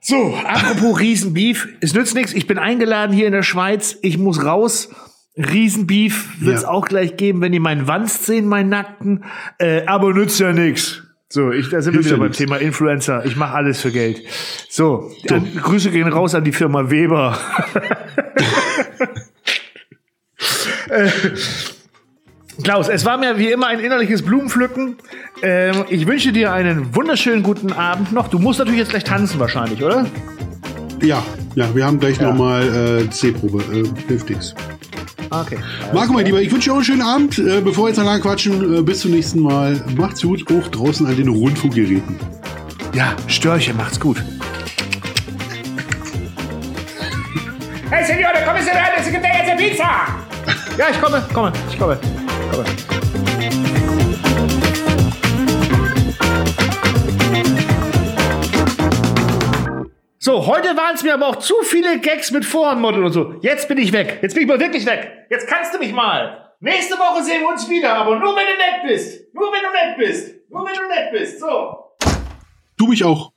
So, apropos Riesenbeef, es nützt nichts. Ich bin eingeladen hier in der Schweiz. Ich muss raus. Riesenbeef wird es Ja. auch gleich geben, wenn die meinen Wanst sehen, meinen Nackten. Äh, aber nützt ja nichts. So, ich, da sind wir Hilft wieder ja beim nix. Thema Influencer. Ich mache alles für Geld. So, An, Grüße gehen raus an die Firma Weber. Äh, Klaus, es war mir wie immer ein innerliches Blumenpflücken. Ähm, ich wünsche dir einen wunderschönen guten Abend noch. Du musst natürlich jetzt gleich tanzen wahrscheinlich, oder? Ja, ja, wir haben gleich noch nochmal äh, C-Probe. Äh, hilft nix. Okay. Marco, mein Lieber, ich wünsche dir auch einen schönen Abend. Äh, bevor wir jetzt noch lange quatschen, äh, bis zum nächsten Mal. Macht's gut, auch draußen an den Rundfunkgeräten. Ja, Störche, macht's gut. Hey, Signore, come se vede? Si che te è pizza! Ja, ich komme, komme, ich komme. komme. So, heute waren es mir aber auch zu viele Gags mit Voranmodel und so. Jetzt bin ich weg. Jetzt bin ich mal wirklich weg. Jetzt kannst du mich mal. Nächste Woche sehen wir uns wieder, aber nur wenn du nett bist. Nur wenn du nett bist. Nur wenn du nett bist. So. Du mich auch.